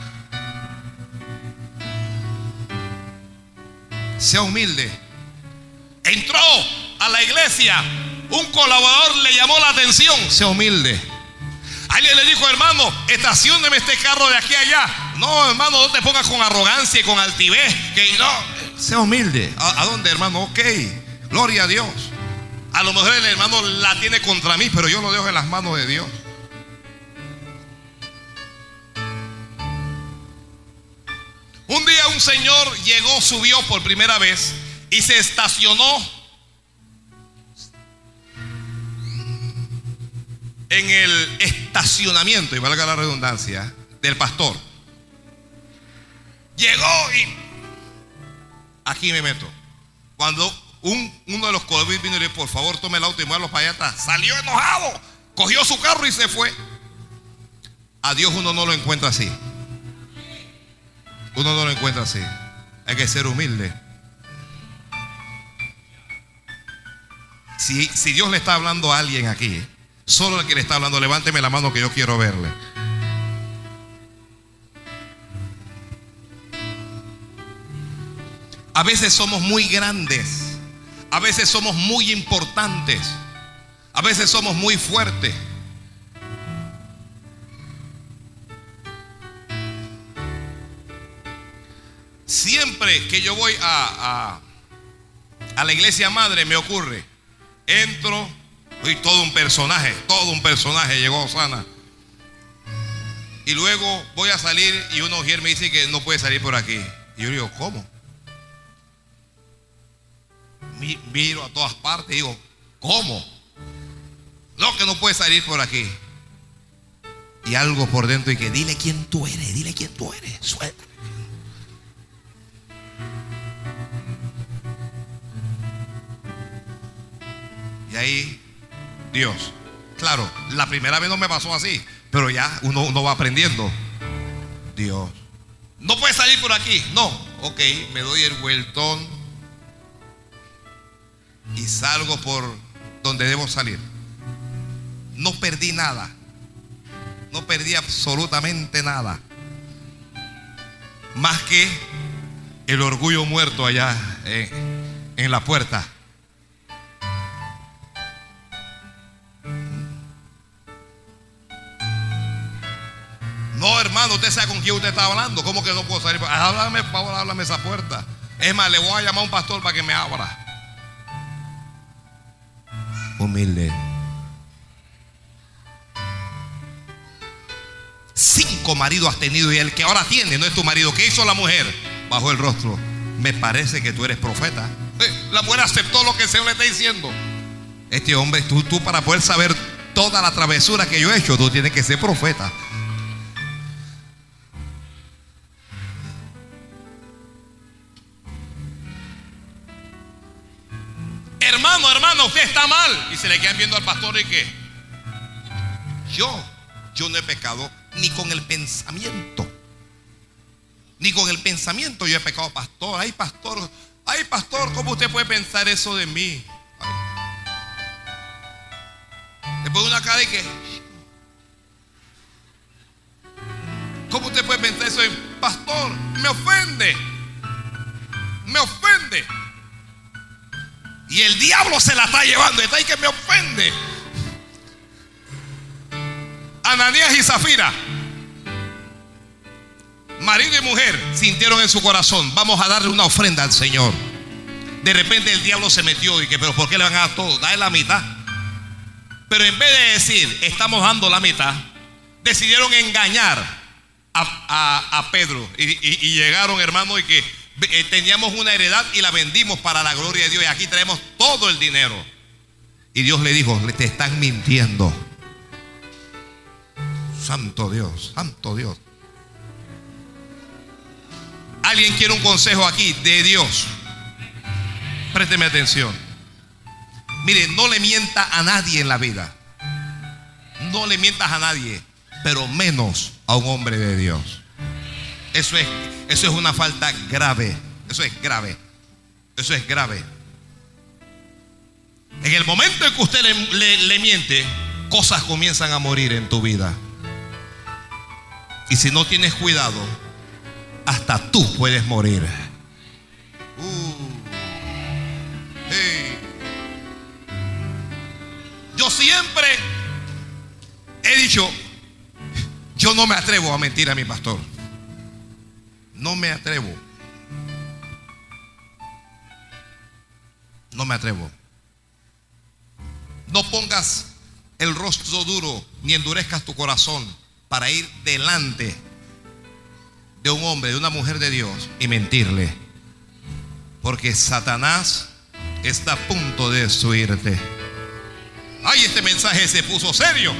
Sea humilde. Entró a la iglesia, un colaborador le llamó la atención, sea humilde. Alguien le dijo, hermano, estacioneme este carro de aquí a allá. No, hermano, no te pongas con arrogancia y con altivez. Que no, sea humilde. ¿A, ¿A, dónde, hermano? Ok, gloria a Dios. A lo mejor el hermano la tiene contra mí, pero yo lo dejo en las manos de Dios. Un día un señor llegó, subió por primera vez y se estacionó en el estacionamiento, y valga la redundancia, del pastor. Llegó y aquí me meto. Cuando un, uno de los COVID vino y le dijo, por favor tome el auto y muévalo para allá atrás. Salió enojado, cogió su carro y se fue. A Dios uno no lo encuentra así. Uno no lo encuentra así. Hay que ser humilde. Si, si Dios le está hablando a alguien aquí, solo el que le está hablando, levánteme la mano que yo quiero verle. A veces somos muy grandes. A veces somos muy importantes. A veces somos muy fuertes. Siempre que yo voy a, a, la iglesia madre me ocurre. Entro y todo un personaje, todo un personaje llegó Osana. Y luego voy a salir y uno me dice que no puede salir por aquí. Y yo digo, ¿cómo? Miro a todas partes y digo, ¿cómo? No, que no puede salir por aquí. Y algo por dentro y que dile quién tú eres, dile quién tú eres, suelta. Y ahí, Dios. Claro, la primera vez no me pasó así, pero ya uno, uno va aprendiendo. Dios. No puede salir por aquí. No, ok, me doy el vueltón y salgo por donde debo salir. No perdí nada. No perdí absolutamente nada. Más que el orgullo muerto allá en la puerta. No, hermano, usted sabe con quién usted está hablando. ¿Cómo que no puedo salir? Háblame, por favor, háblame esa puerta. Es más, le voy a llamar a un pastor para que me abra. Humilde. Cinco maridos has tenido y el que ahora tiene no es tu marido. ¿Qué hizo la mujer? Bajo el rostro. Me parece que tú eres profeta. Eh, la mujer aceptó lo que el Señor le está diciendo. Este hombre, tú, tú para poder saber toda la travesura que yo he hecho, tú tienes que ser profeta. Usted está mal. Y se le quedan viendo al pastor y que yo, yo no he pecado ni con el pensamiento. Ni con el pensamiento yo he pecado, pastor. Ay, pastor, ay, pastor, ¿cómo usted puede pensar eso de mí? Después de una cara y que, ¿cómo usted puede pensar eso de pastor? Me ofende. Me ofende. Y el diablo se la está llevando. Está ahí que me ofende. Ananías y Zafira, marido y mujer, sintieron en su corazón, vamos a darle una ofrenda al Señor. De repente el diablo se metió y que, pero ¿por qué le van a dar todo? Dale la mitad. Pero en vez de decir, estamos dando la mitad, decidieron engañar a, Pedro. Y, y llegaron, hermano, y que eh, teníamos una heredad y la vendimos para la gloria de Dios. Y aquí traemos todo el dinero. Y Dios le dijo, te están mintiendo. Santo Dios, santo Dios. ¿Alguien quiere un consejo aquí de Dios? Présteme atención. Mire, no le mienta a nadie en la vida. No le mientas a nadie, pero menos a un hombre de Dios. Eso es eso es una falta grave. Eso es grave. Eso es grave. En el momento en que usted le, miente, cosas comienzan a morir en tu vida. Y si no tienes cuidado, hasta tú puedes morir. Uh, Yo siempre he dicho, yo no me atrevo a mentir a mi pastor. No me atrevo. No me atrevo. No pongas el rostro duro ni endurezcas tu corazón para ir delante de un hombre, de una mujer de Dios y mentirle. Porque Satanás está a punto de destruirte. Ay, este mensaje se puso serio.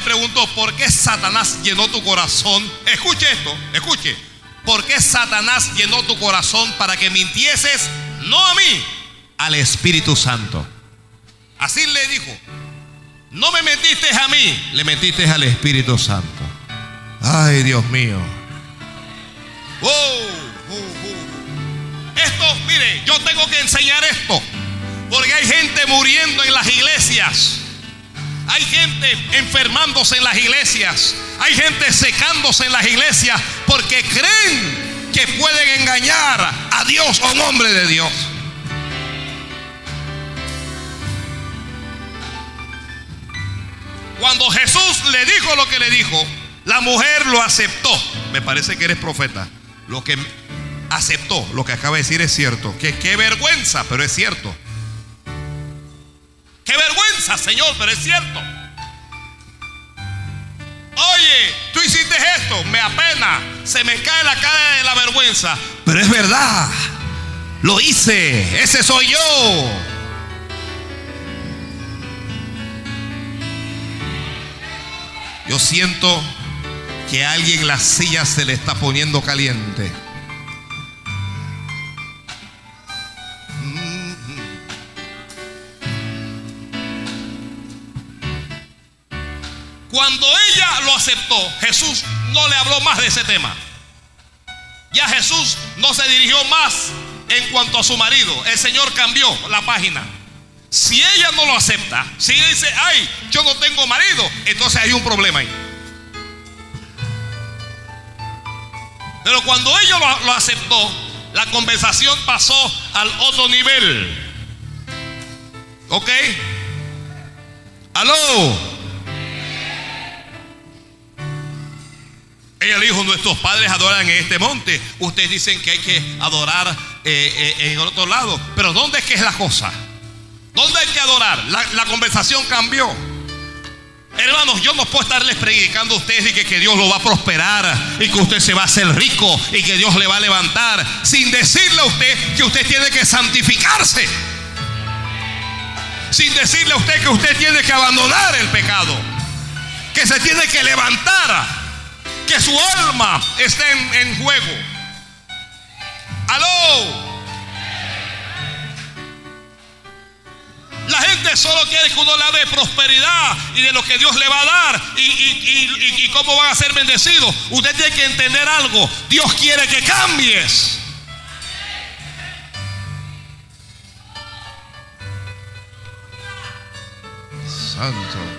Preguntó, ¿por qué Satanás llenó tu corazón? Escuche esto, escuche. ¿Por qué Satanás llenó tu corazón para que mintieses? No a mí, al Espíritu Santo. Así le dijo. No me mentiste a mí, le mentiste al Espíritu Santo. Ay, Dios mío. Oh, oh. Esto, mire, yo tengo que enseñar esto. Porque hay gente muriendo en las iglesias. Hay gente enfermándose en las iglesias. Hay gente secándose en las iglesias porque creen que pueden engañar a Dios o un hombre de Dios. Cuando Jesús le dijo lo que le dijo, la mujer lo aceptó. Me parece que eres profeta. Lo que aceptó, lo que acaba de decir es cierto. Que qué vergüenza, pero es cierto. Qué vergüenza, Señor, pero es cierto. Oye, tú hiciste esto, me apena, se me cae la cara de la vergüenza, pero es verdad. Lo hice, ese soy yo. Yo siento que a alguien la silla se le está poniendo caliente. Cuando ella lo aceptó, Jesús no le habló más de ese tema. Ya Jesús no se dirigió más en cuanto a su marido. El Señor cambió la página. Si ella no lo acepta, si ella dice, ay, yo no tengo marido, entonces hay un problema ahí. Pero cuando ella lo, lo aceptó, la conversación pasó al otro nivel. ¿Ok? ¿Aló? Ella dijo, nuestros padres adoran en este monte. Ustedes dicen que hay que adorar eh, eh, en otro lado. Pero ¿dónde es que es la cosa? ¿Dónde hay que adorar? La, la conversación cambió. Hermanos, yo no puedo estarles predicando a ustedes y que, que, Dios lo va a prosperar y que usted se va a hacer rico y que Dios le va a levantar sin decirle a usted que usted tiene que santificarse. Sin decirle a usted que usted tiene que abandonar el pecado. Que se tiene que levantar que su alma esté en, juego. Aló. La gente solo quiere que uno le de prosperidad y de lo que Dios le va a dar y, y, y, y, cómo van a ser bendecidos. Usted tiene que entender algo. Dios quiere que cambies. Santo.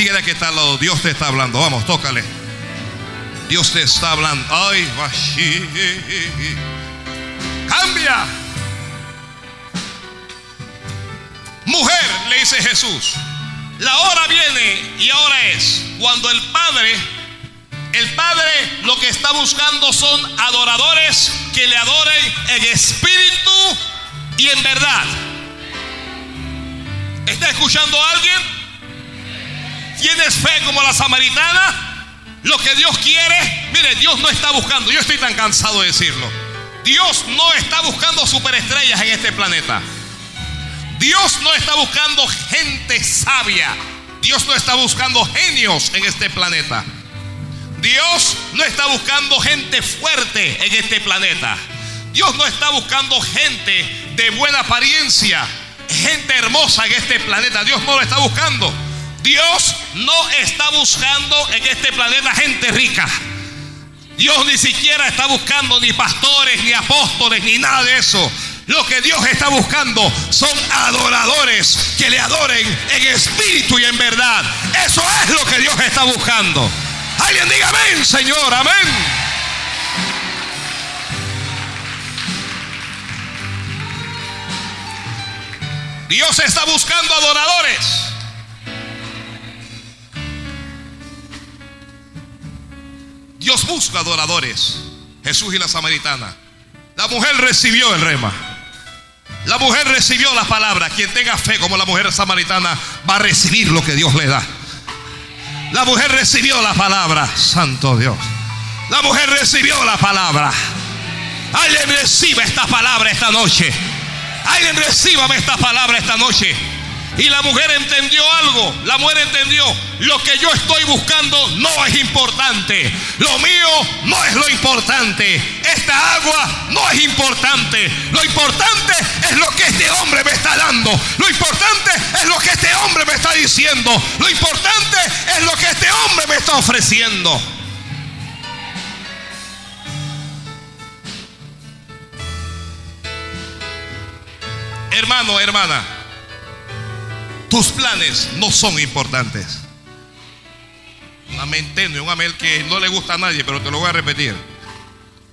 Dígale que está al lado. Dios te está hablando. Vamos, tócale. Dios te está hablando. Ay, cambia. Mujer, le dice Jesús, la hora viene y ahora es cuando el Padre, el Padre lo que está buscando son adoradores que le adoren en espíritu y en verdad. ¿Está escuchando a alguien? ¿Tienes fe como la samaritana? Lo que Dios quiere, mire, Dios no está buscando, yo estoy tan cansado de decirlo. Dios no está buscando superestrellas en este planeta. Dios no está buscando gente sabia. Dios no está buscando genios en este planeta. Dios no está buscando gente fuerte en este planeta. Dios no está buscando gente de buena apariencia, gente hermosa en este planeta. Dios no lo está buscando. Dios no está buscando en este planeta gente rica. Dios ni siquiera está buscando ni pastores, ni apóstoles, ni nada de eso. Lo que Dios está buscando son adoradores que le adoren en espíritu y en verdad. Eso es lo que Dios está buscando. Alguien diga amén, Señor, amén. Dios está buscando adoradores. Dios busca adoradores. Jesús y la samaritana. La mujer recibió el rema. La mujer recibió la palabra. Quien tenga fe como la mujer samaritana va a recibir lo que Dios le da. La mujer recibió la palabra. Santo Dios. La mujer recibió la palabra. Alguien reciba esta palabra esta noche. Alguien reciba esta palabra esta noche. Y la mujer entendió algo. La mujer entendió. Lo que yo estoy buscando no es importante. Lo mío no es lo importante. Esta agua no es importante. Lo importante es lo que este hombre me está dando. Lo importante es lo que este hombre me está diciendo. Lo importante es lo que este hombre me está ofreciendo. Hermano, hermana, tus planes no son importantes. Un amén tenue, un amén que no le gusta a nadie, pero te lo voy a repetir.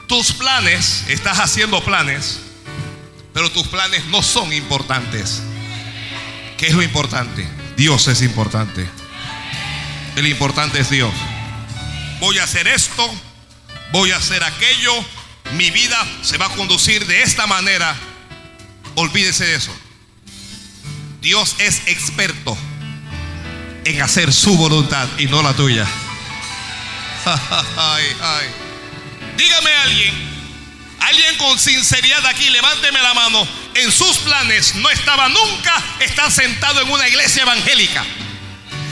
Tus planes, estás haciendo planes, pero tus planes no son importantes. ¿Qué es lo importante? Dios es importante. El importante es Dios. Voy a hacer esto, voy a hacer aquello, mi vida se va a conducir de esta manera Olvídese de eso. Dios es experto en hacer su voluntad y no la tuya. Dígame alguien, alguien con sinceridad aquí, levánteme la mano. En sus planes no estaba nunca estar sentado en una iglesia evangélica.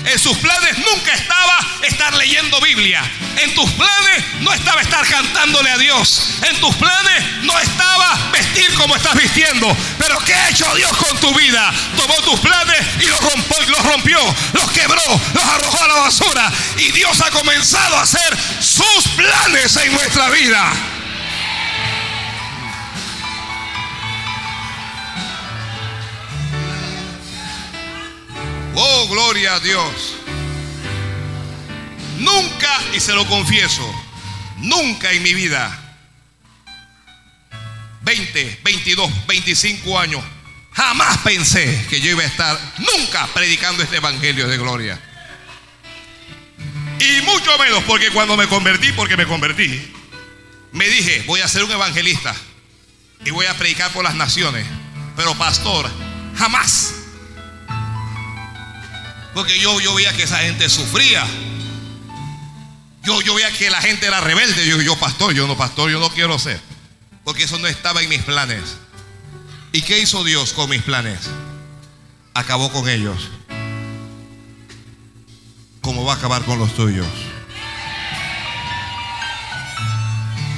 En sus planes nunca estaba estar leyendo Biblia. En tus planes no estaba estar cantándole a Dios. En tus planes no estaba vestir como estás vistiendo. Pero ¿qué ha hecho Dios con tu vida? Tomó tus planes y los rompió, los, rompió, los quebró, los arrojó a la basura. Y Dios ha comenzado a hacer sus planes en nuestra vida. Oh, gloria a Dios. Nunca, y se lo confieso, nunca en mi vida, 20, 22, 25 años, jamás pensé que yo iba a estar nunca predicando este evangelio de gloria. Y mucho menos porque cuando me convertí, porque me convertí, me dije, voy a ser un evangelista y voy a predicar por las naciones. Pero pastor, jamás porque yo, yo veía que esa gente sufría. Yo, yo veía que la gente era rebelde. Yo, yo, pastor, yo no, pastor, yo no quiero ser. Porque eso no estaba en mis planes. ¿Y qué hizo Dios con mis planes? Acabó con ellos. ¿Cómo va a acabar con los tuyos?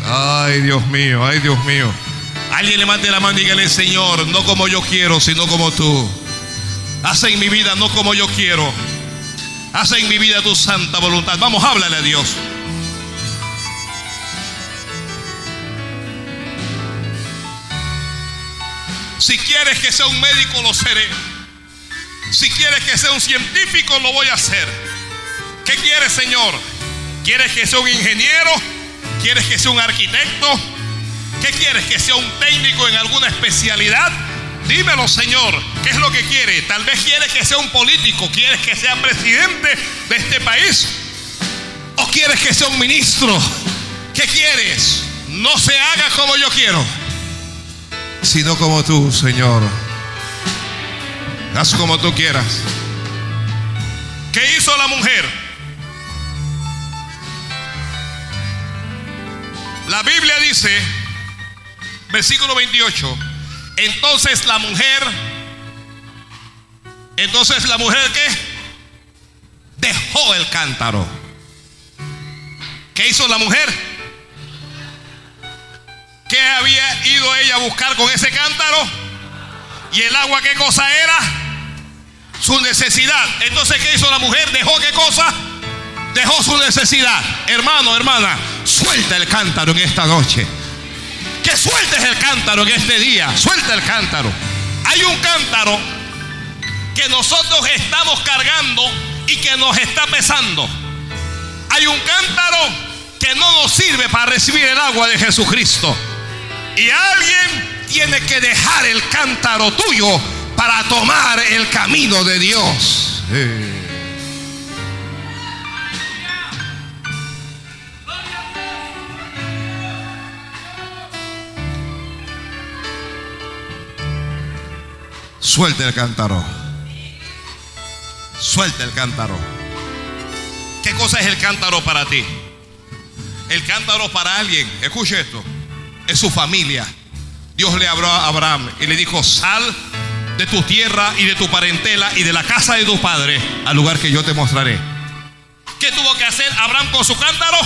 Ay, Dios mío, ay, Dios mío. Alguien levante la mano y dígale, Señor, no como yo quiero, sino como tú. Haz en mi vida no como yo quiero. Haz en mi vida tu santa voluntad. Vamos, háblale a Dios. Si quieres que sea un médico, lo seré. Si quieres que sea un científico, lo voy a hacer. ¿Qué quieres, Señor? ¿Quieres que sea un ingeniero? ¿Quieres que sea un arquitecto? ¿Qué quieres? ¿Que sea un técnico en alguna especialidad? Dímelo, Señor, ¿qué es lo que quiere? Tal vez quiere que sea un político, quieres que sea presidente de este país o quieres que sea un ministro. ¿Qué quieres? No se haga como yo quiero, sino como tú, Señor. Haz como tú quieras. ¿Qué hizo la mujer? La Biblia dice, versículo 28, entonces la mujer, entonces la mujer que dejó el cántaro. ¿Qué hizo la mujer? ¿Qué había ido ella a buscar con ese cántaro? ¿Y el agua qué cosa era? Su necesidad. Entonces, ¿qué hizo la mujer? ¿Dejó qué cosa? Dejó su necesidad. Hermano, hermana, suelta el cántaro en esta noche que sueltes el cántaro en este día. Suelta el cántaro. Hay un cántaro que nosotros estamos cargando y que nos está pesando. Hay un cántaro que no nos sirve para recibir el agua de Jesucristo. Y alguien tiene que dejar el cántaro tuyo para tomar el camino de Dios. Suelta el cántaro. Suelta el cántaro. ¿Qué cosa es el cántaro para ti? El cántaro para alguien, escuche esto, es su familia. Dios le habló a Abraham y le dijo, sal de tu tierra y de tu parentela y de la casa de tu padre al lugar que yo te mostraré. ¿Qué tuvo que hacer Abraham con su cántaro?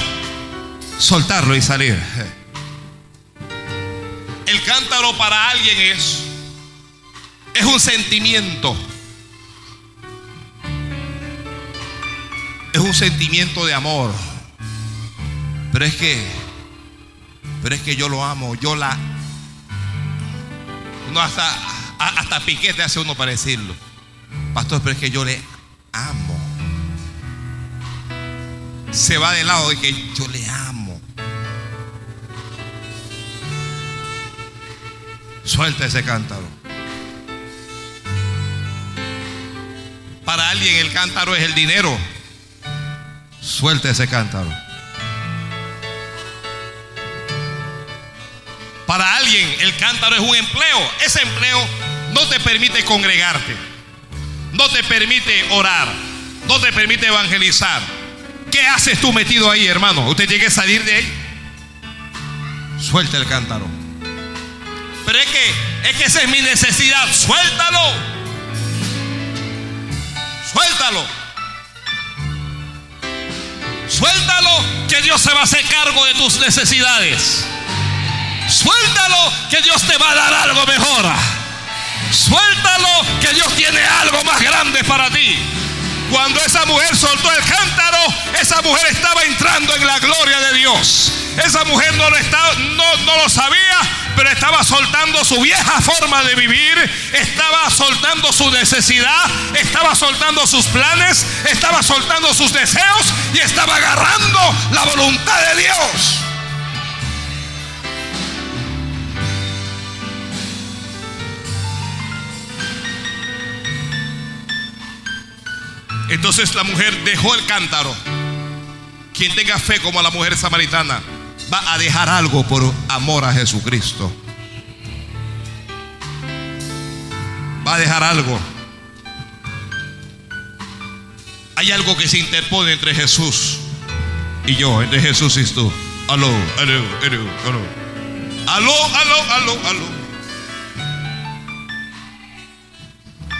Soltarlo y salir. El cántaro para alguien es es un sentimiento. Es un sentimiento de amor. Pero es que pero es que yo lo amo, yo la no hasta hasta piquete hace uno para decirlo. Pastor, pero es que yo le amo. Se va del lado de que yo le amo. Suelta ese cántaro. Para alguien el cántaro es el dinero. Suelta ese cántaro. Para alguien el cántaro es un empleo. Ese empleo no te permite congregarte. No te permite orar. No te permite evangelizar. ¿Qué haces tú metido ahí, hermano? ¿Usted tiene que salir de ahí? Suelta el cántaro. Pero es que, es que esa es mi necesidad. Suéltalo. Suéltalo. Suéltalo que Dios se va a hacer cargo de tus necesidades. Suéltalo que Dios te va a dar algo mejor. Suéltalo que Dios tiene algo más grande para ti. Cuando esa mujer soltó el cántaro, esa mujer estaba entrando en la gloria de Dios. Esa mujer no lo, estaba, no, no lo sabía, pero estaba soltando su vieja forma de vivir, estaba soltando su necesidad, estaba soltando sus planes, estaba soltando sus deseos y estaba agarrando la voluntad de Dios. Entonces la mujer dejó el cántaro. Quien tenga fe como la mujer samaritana va a dejar algo por amor a Jesucristo. Va a dejar algo. Hay algo que se interpone entre Jesús y yo, entre Jesús y tú. Aló, aló, aló, aló. Aló, aló, aló, aló.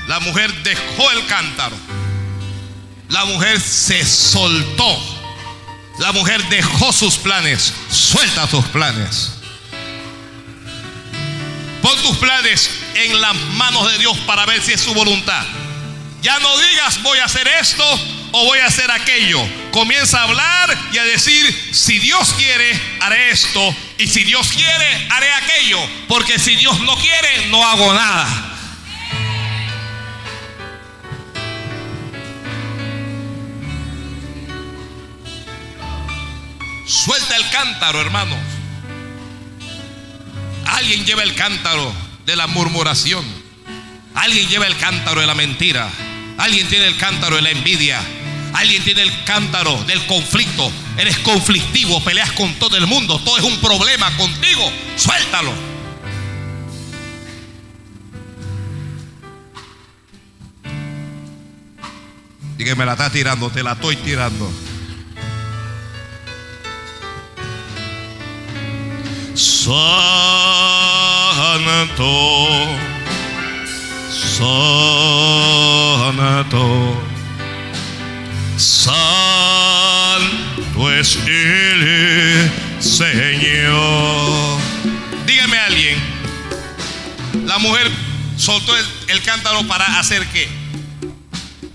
La mujer dejó el cántaro. La mujer se soltó. La mujer dejó sus planes. Suelta tus planes. Pon tus planes en las manos de Dios para ver si es su voluntad. Ya no digas voy a hacer esto o voy a hacer aquello. Comienza a hablar y a decir, si Dios quiere, haré esto. Y si Dios quiere, haré aquello. Porque si Dios no quiere, no hago nada. Suelta el cántaro, hermanos. Alguien lleva el cántaro de la murmuración. Alguien lleva el cántaro de la mentira. Alguien tiene el cántaro de la envidia. Alguien tiene el cántaro del conflicto. Eres conflictivo, peleas con todo el mundo. Todo es un problema contigo. Suéltalo. Dígame, me la está tirando, te la estoy tirando. Santo, santo, santo es el Señor. Dígame alguien, la mujer soltó el cántaro para hacer qué?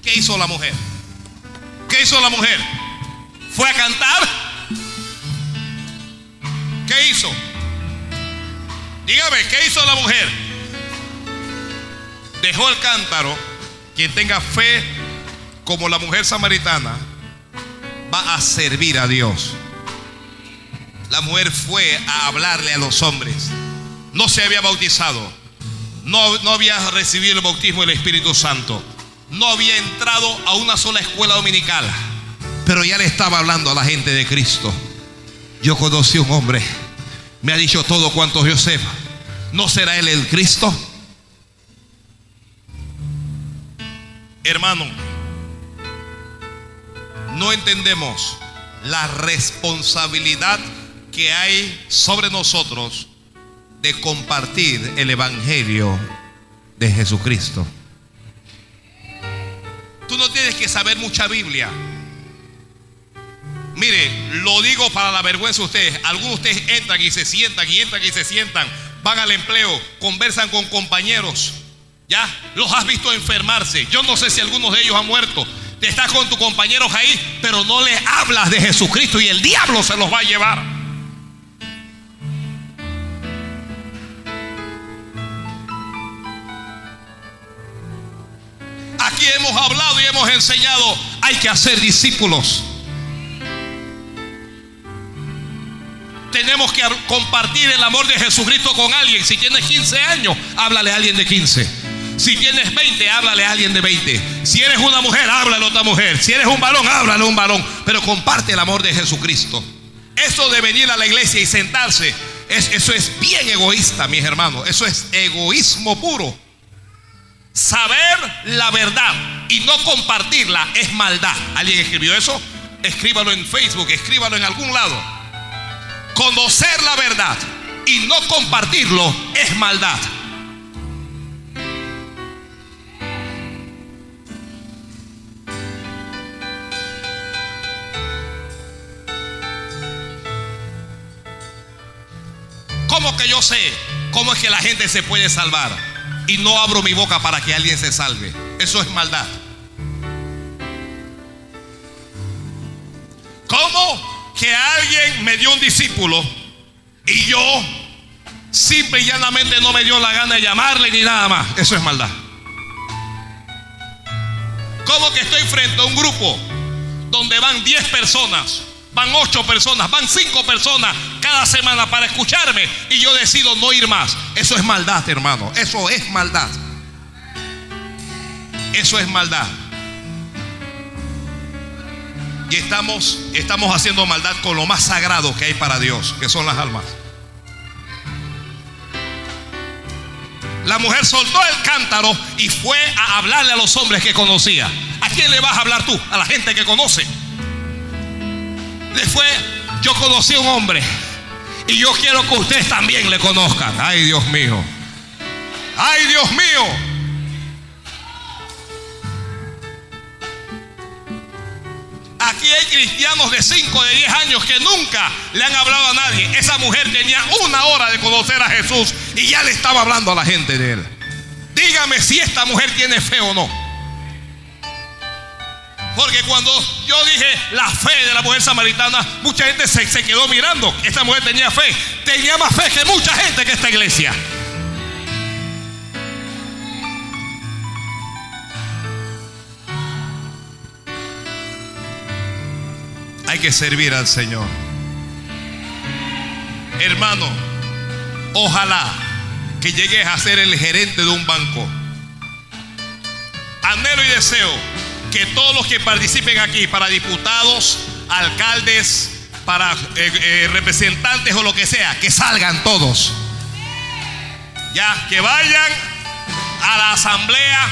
¿Qué hizo la mujer? ¿Qué hizo la mujer? ¿Fue a cantar? ¿Qué hizo? Dígame, ¿qué hizo la mujer? Dejó el cántaro. Quien tenga fe como la mujer samaritana va a servir a Dios. La mujer fue a hablarle a los hombres. No se había bautizado. No, no había recibido el bautismo del Espíritu Santo. No había entrado a una sola escuela dominical. Pero ya le estaba hablando a la gente de Cristo. Yo conocí un hombre me ha dicho todo cuanto yo sepa. ¿No será Él el Cristo? Hermano, no entendemos la responsabilidad que hay sobre nosotros de compartir el Evangelio de Jesucristo. Tú no tienes que saber mucha Biblia. Mire, lo digo para la vergüenza de ustedes. Algunos de ustedes entran y se sientan, y entran y se sientan, van al empleo, conversan con compañeros. Ya los has visto enfermarse. Yo no sé si algunos de ellos han muerto. Te estás con tus compañeros ahí, pero no les hablas de Jesucristo y el diablo se los va a llevar. Aquí hemos hablado y hemos enseñado, hay que hacer discípulos. Tenemos que compartir el amor de Jesucristo con alguien. Si tienes 15 años, háblale a alguien de 15. Si tienes 20, háblale a alguien de 20. Si eres una mujer, háblale a otra mujer. Si eres un varón, háblale a un varón. Pero comparte el amor de Jesucristo. Eso de venir a la iglesia y sentarse, eso es bien egoísta, mis hermanos. Eso es egoísmo puro. Saber la verdad y no compartirla es maldad. ¿Alguien escribió eso? Escríbalo en Facebook, escríbalo en algún lado. Conocer la verdad y no compartirlo es maldad. ¿Cómo que yo sé cómo es que la gente se puede salvar? Y no abro mi boca para que alguien se salve. Eso es maldad. ¿Cómo que alguien me dio un discípulo y yo simple y llanamente no me dio la gana de llamarle ni nada más. Eso es maldad. ¿Cómo que estoy frente a un grupo donde van 10 personas, van 8 personas, van 5 personas cada semana para escucharme y yo decido no ir más? Eso es maldad, hermano. Eso es maldad. Eso es maldad. Y estamos, estamos haciendo maldad con lo más sagrado que hay para Dios, que son las almas. La mujer soltó el cántaro y fue a hablarle a los hombres que conocía. ¿A quién le vas a hablar tú? A la gente que conoce. Fue, yo conocí a un hombre y yo quiero que ustedes también le conozcan. Ay, Dios mío. Ay, Dios mío. Cristianos de 5, de 10 años que nunca le han hablado a nadie. Esa mujer tenía una hora de conocer a Jesús y ya le estaba hablando a la gente de él. Dígame si esta mujer tiene fe o no. Porque cuando yo dije la fe de la mujer samaritana, mucha gente se, se quedó mirando. Esta mujer tenía fe. Tenía más fe que mucha gente que esta iglesia. Hay que servir al Señor. Hermano, ojalá que llegues a ser el gerente de un banco. Anhelo y deseo que todos los que participen aquí, para diputados, alcaldes, para eh, eh, representantes o lo que sea, que salgan todos. Ya, que vayan a la asamblea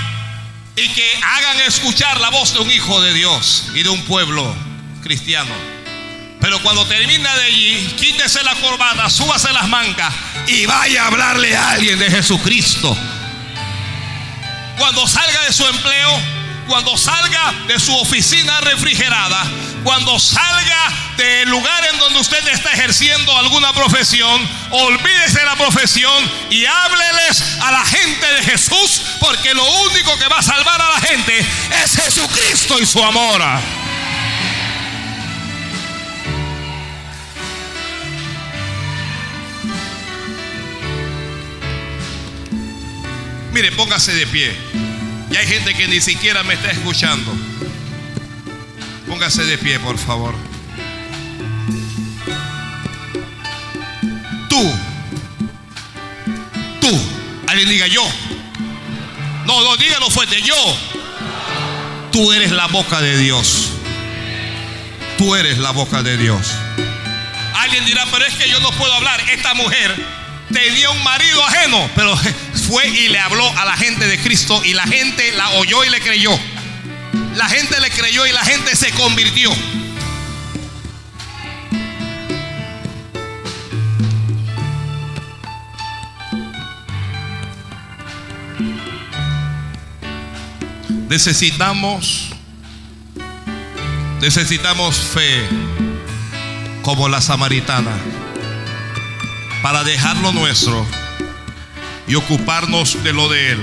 y que hagan escuchar la voz de un hijo de Dios y de un pueblo cristiano. Pero cuando termina de allí, quítese la corbata, súbase las mangas y vaya a hablarle a alguien de Jesucristo. Cuando salga de su empleo, cuando salga de su oficina refrigerada, cuando salga del lugar en donde usted está ejerciendo alguna profesión, olvídese de la profesión y hábleles a la gente de Jesús, porque lo único que va a salvar a la gente es Jesucristo y su amor. Mire, póngase de pie. Y hay gente que ni siquiera me está escuchando. Póngase de pie, por favor. Tú, tú, alguien diga yo. No, no, dígalo fuerte, yo. Tú eres la boca de Dios. Tú eres la boca de Dios. Alguien dirá, pero es que yo no puedo hablar. Esta mujer tenía un marido ajeno, pero fue y le habló a la gente de Cristo y la gente la oyó y le creyó. La gente le creyó y la gente se convirtió. Necesitamos, necesitamos fe como la samaritana para dejar lo nuestro y ocuparnos de lo de Él.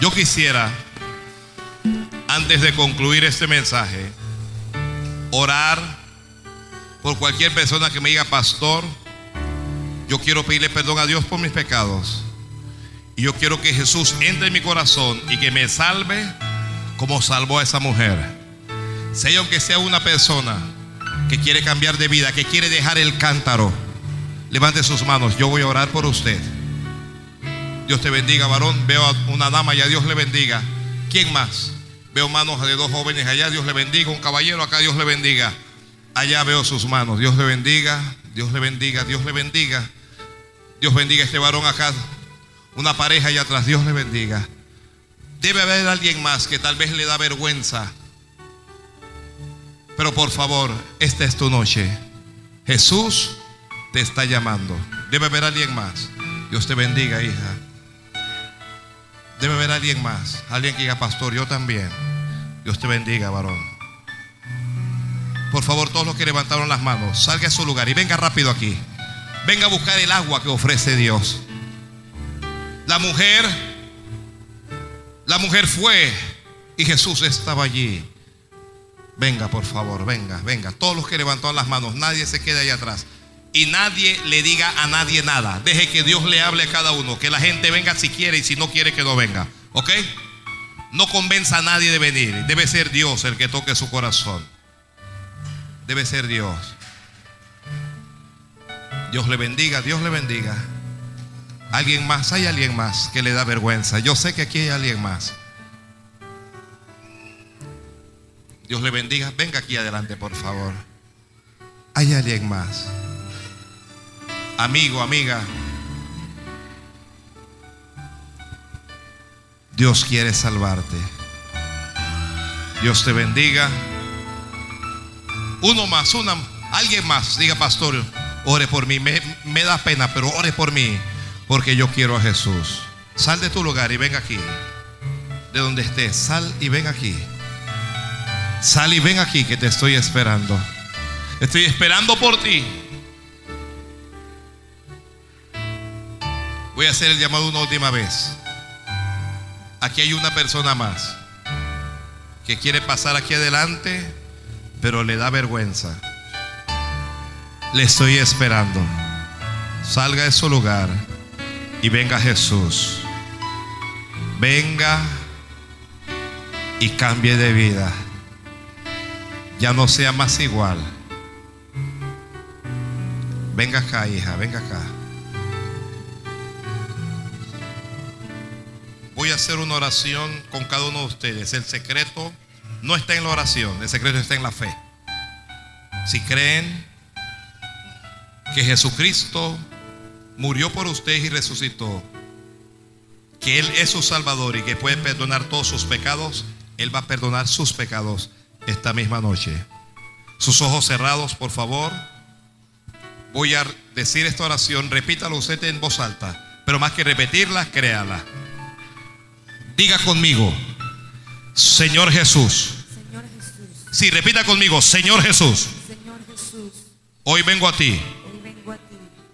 Yo quisiera, antes de concluir este mensaje, orar por cualquier persona que me diga, pastor, yo quiero pedirle perdón a Dios por mis pecados. Y yo quiero que Jesús entre en mi corazón y que me salve como salvó a esa mujer. Sea aunque sea una persona que quiere cambiar de vida, que quiere dejar el cántaro, levante sus manos. Yo voy a orar por usted. Dios te bendiga, varón. Veo a una dama y a Dios le bendiga. ¿Quién más? Veo manos de dos jóvenes allá, Dios le bendiga. Un caballero acá, Dios le bendiga. Allá veo sus manos, Dios le bendiga, Dios le bendiga, Dios le bendiga. Dios bendiga a este varón acá. Una pareja allá atrás, Dios le bendiga. Debe haber alguien más que tal vez le da vergüenza. Pero por favor, esta es tu noche. Jesús te está llamando. Debe haber alguien más. Dios te bendiga, hija. Debe haber alguien más. Alguien que diga, pastor, yo también. Dios te bendiga, varón. Por favor, todos los que levantaron las manos, salga a su lugar y venga rápido aquí. Venga a buscar el agua que ofrece Dios. La mujer, la mujer fue y Jesús estaba allí. Venga, por favor, venga, venga. Todos los que levantaron las manos, nadie se quede ahí atrás. Y nadie le diga a nadie nada. Deje que Dios le hable a cada uno. Que la gente venga si quiere y si no quiere que no venga. ¿Ok? No convenza a nadie de venir. Debe ser Dios el que toque su corazón. Debe ser Dios. Dios le bendiga, Dios le bendiga. Alguien más, hay alguien más que le da vergüenza. Yo sé que aquí hay alguien más. Dios le bendiga. Venga aquí adelante, por favor. Hay alguien más amigo, amiga. Dios quiere salvarte. Dios te bendiga. Uno más, una, alguien más, diga pastor, ore por mí. Me, me, da pena, pero ore por mí, porque yo quiero a Jesús. Sal de tu lugar y ven aquí. De donde estés, sal y ven aquí. Sal y ven aquí que te estoy esperando. Estoy esperando por ti. Voy a hacer el llamado una última vez. Aquí hay una persona más que quiere pasar aquí adelante, pero le da vergüenza. Le estoy esperando. Salga de su lugar y venga Jesús. Venga y cambie de vida. Ya no sea más igual. Venga acá, hija, venga acá. voy a hacer una oración con cada uno de ustedes. El secreto no está en la oración, el secreto está en la fe. Si creen que Jesucristo murió por ustedes y resucitó, que Él es su Salvador y que puede perdonar todos sus pecados, Él va a perdonar sus pecados esta misma noche. Sus ojos cerrados, por favor. Voy a decir esta oración, repítalo usted en voz alta, pero más que repetirla, créala. Diga conmigo, Señor Jesús. Señor Jesús. Sí, repita conmigo, Señor Jesús. Señor Jesús. Hoy vengo a ti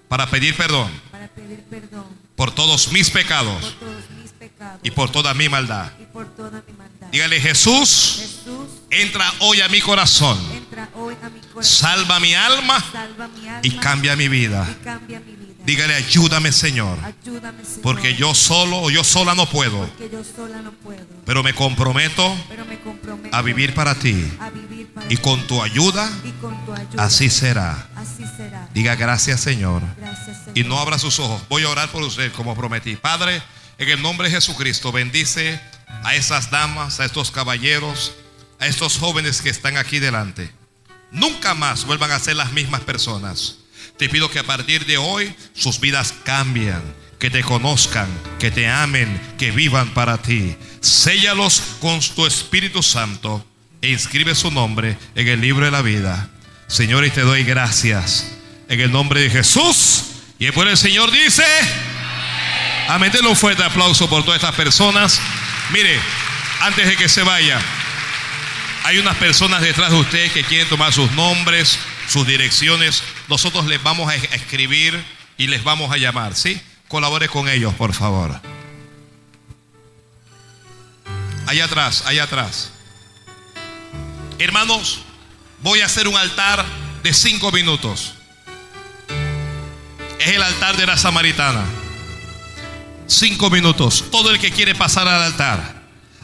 para pedir perdón para pedir perdón por todos mis pecados por todos mis pecados y por toda mi maldad. y por toda mi maldad. Dígale, Jesús, Jesús, entra hoy a mi corazón, entra hoy a mi corazón. salva mi alma Salva mi alma y cambia mi vida. y cambia mi vida. Dígale, ayúdame, Señor, Ayúdame, Señor. porque yo solo o yo sola no puedo, yo sola no puedo. pero me comprometo Pero me comprometo a vivir para ti a vivir para y con tu ayuda así será. Así será. Diga gracias, Señor. Gracias, Señor. y no abra sus ojos. Voy a orar por usted como prometí. Padre, en el nombre de Jesucristo, bendice a esas damas, a estos caballeros, a estos jóvenes que están aquí delante. Nunca más vuelvan a ser las mismas personas. Te pido que a partir de hoy sus vidas cambien, que te conozcan, que te amen, que vivan para ti. Séllalos con tu Espíritu Santo e inscribe su nombre en el libro de la vida. Señor, y te doy gracias. En el nombre de Jesús. Y después el Señor dice, amén. Denle un fuerte aplauso por todas estas personas. Mire, antes de que se vaya, hay unas personas detrás de usted que quieren tomar sus nombres, sus direcciones. Nosotros les vamos a escribir y les vamos a llamar, ¿sí? Colabore con ellos, por favor. Allá atrás, allá atrás. Hermanos, voy a hacer un altar de cinco minutos. Es el altar de la samaritana. Cinco minutos. Todo el que quiere pasar al altar.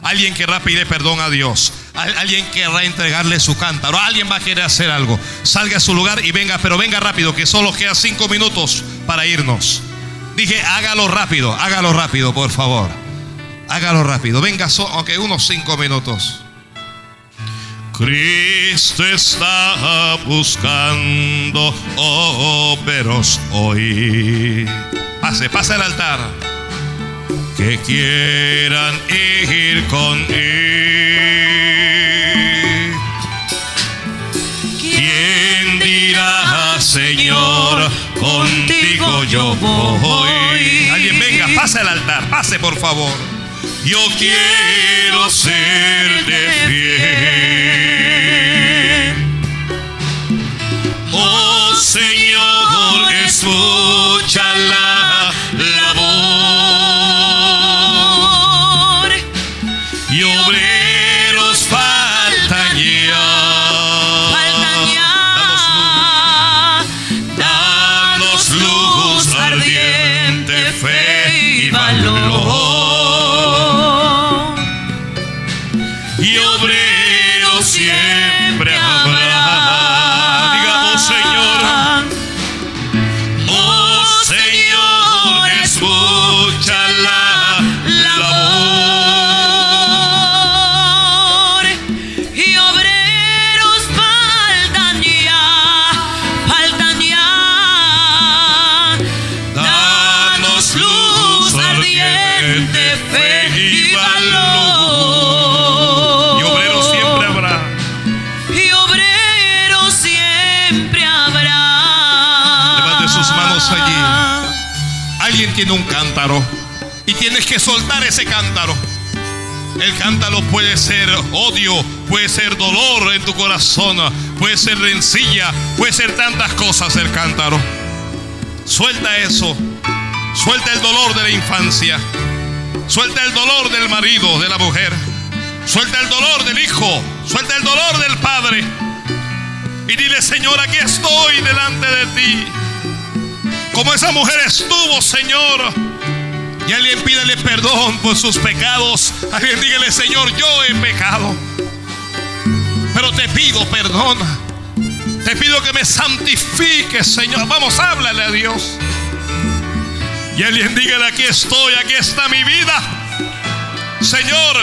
Alguien querrá pedir perdón a Dios. Alguien querrá entregarle su cántaro. Alguien va a querer hacer algo. Salga a su lugar y venga, pero venga rápido, que solo queda cinco minutos para irnos. Dije, hágalo rápido, hágalo rápido, por favor. Hágalo rápido. Venga, aunque unos cinco minutos. Cristo está buscando óperos hoy. Pase, pase al altar. Que quieran ir con él. ¿Quién dirá, Señor, contigo yo voy? Alguien venga, pase al altar, pase por favor. Yo quiero ser de fiel. Oh Señor, escucha la Levante sus manos allí. Alguien tiene un cántaro y tienes que soltar ese cántaro. El cántaro puede ser odio, puede ser dolor en tu corazón, puede ser rencilla, puede ser tantas cosas el cántaro. Suelta eso. Suelta el dolor de la infancia. Suelta el dolor del marido, de la mujer. Suelta el dolor del hijo. Suelta el dolor del padre. Y dile, Señor, aquí estoy delante de ti. Como esa mujer estuvo, Señor. Y alguien pídele perdón por sus pecados. Alguien dígale, Señor, yo he pecado. Pero te pido perdón. Te pido que me santifiques, Señor. Vamos, háblale a Dios. Y alguien dígale, aquí estoy, aquí está mi vida. Señor,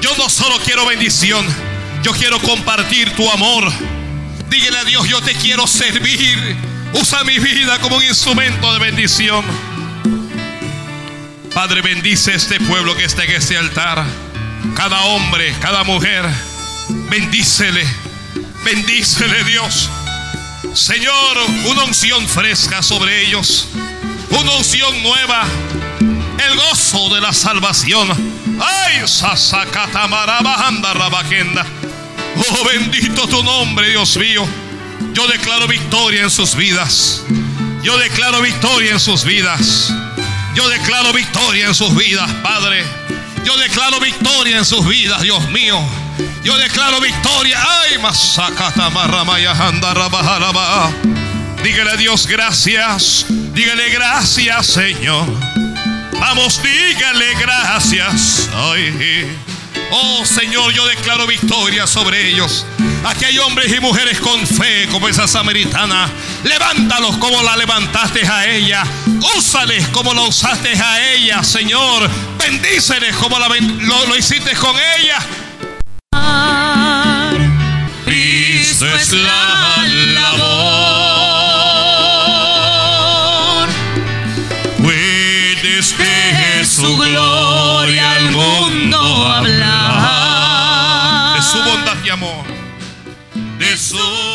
yo no solo quiero bendición, yo quiero compartir tu amor. Dígale a Dios, yo te quiero servir. Usa mi vida como un instrumento de bendición. Padre, bendice este pueblo que está en este altar. Cada hombre, cada mujer, bendícele. Bendícele Dios. Señor, una unción fresca sobre ellos. Una unción nueva. El gozo de la salvación. Ay, sasakatamarabajanda rabakenda. Oh, bendito tu nombre, Dios mío. Yo declaro victoria en sus vidas. Yo declaro victoria en sus vidas. Yo declaro victoria en sus vidas, Padre. Yo declaro victoria en sus vidas, Dios mío. Yo declaro victoria. Ay. Dígale a Dios gracias. Dígale gracias, Señor. Vamos, dígale gracias. Ay. Oh Señor, yo declaro victoria sobre ellos. Aquí hay hombres y mujeres con fe como esa samaritana. Levántalos como la levantaste a ella. Úsales como la usaste a ella, Señor. Bendíceles como lo, lo, hiciste con ella. Cristo es la labor. Puedes ver su gloria. soul.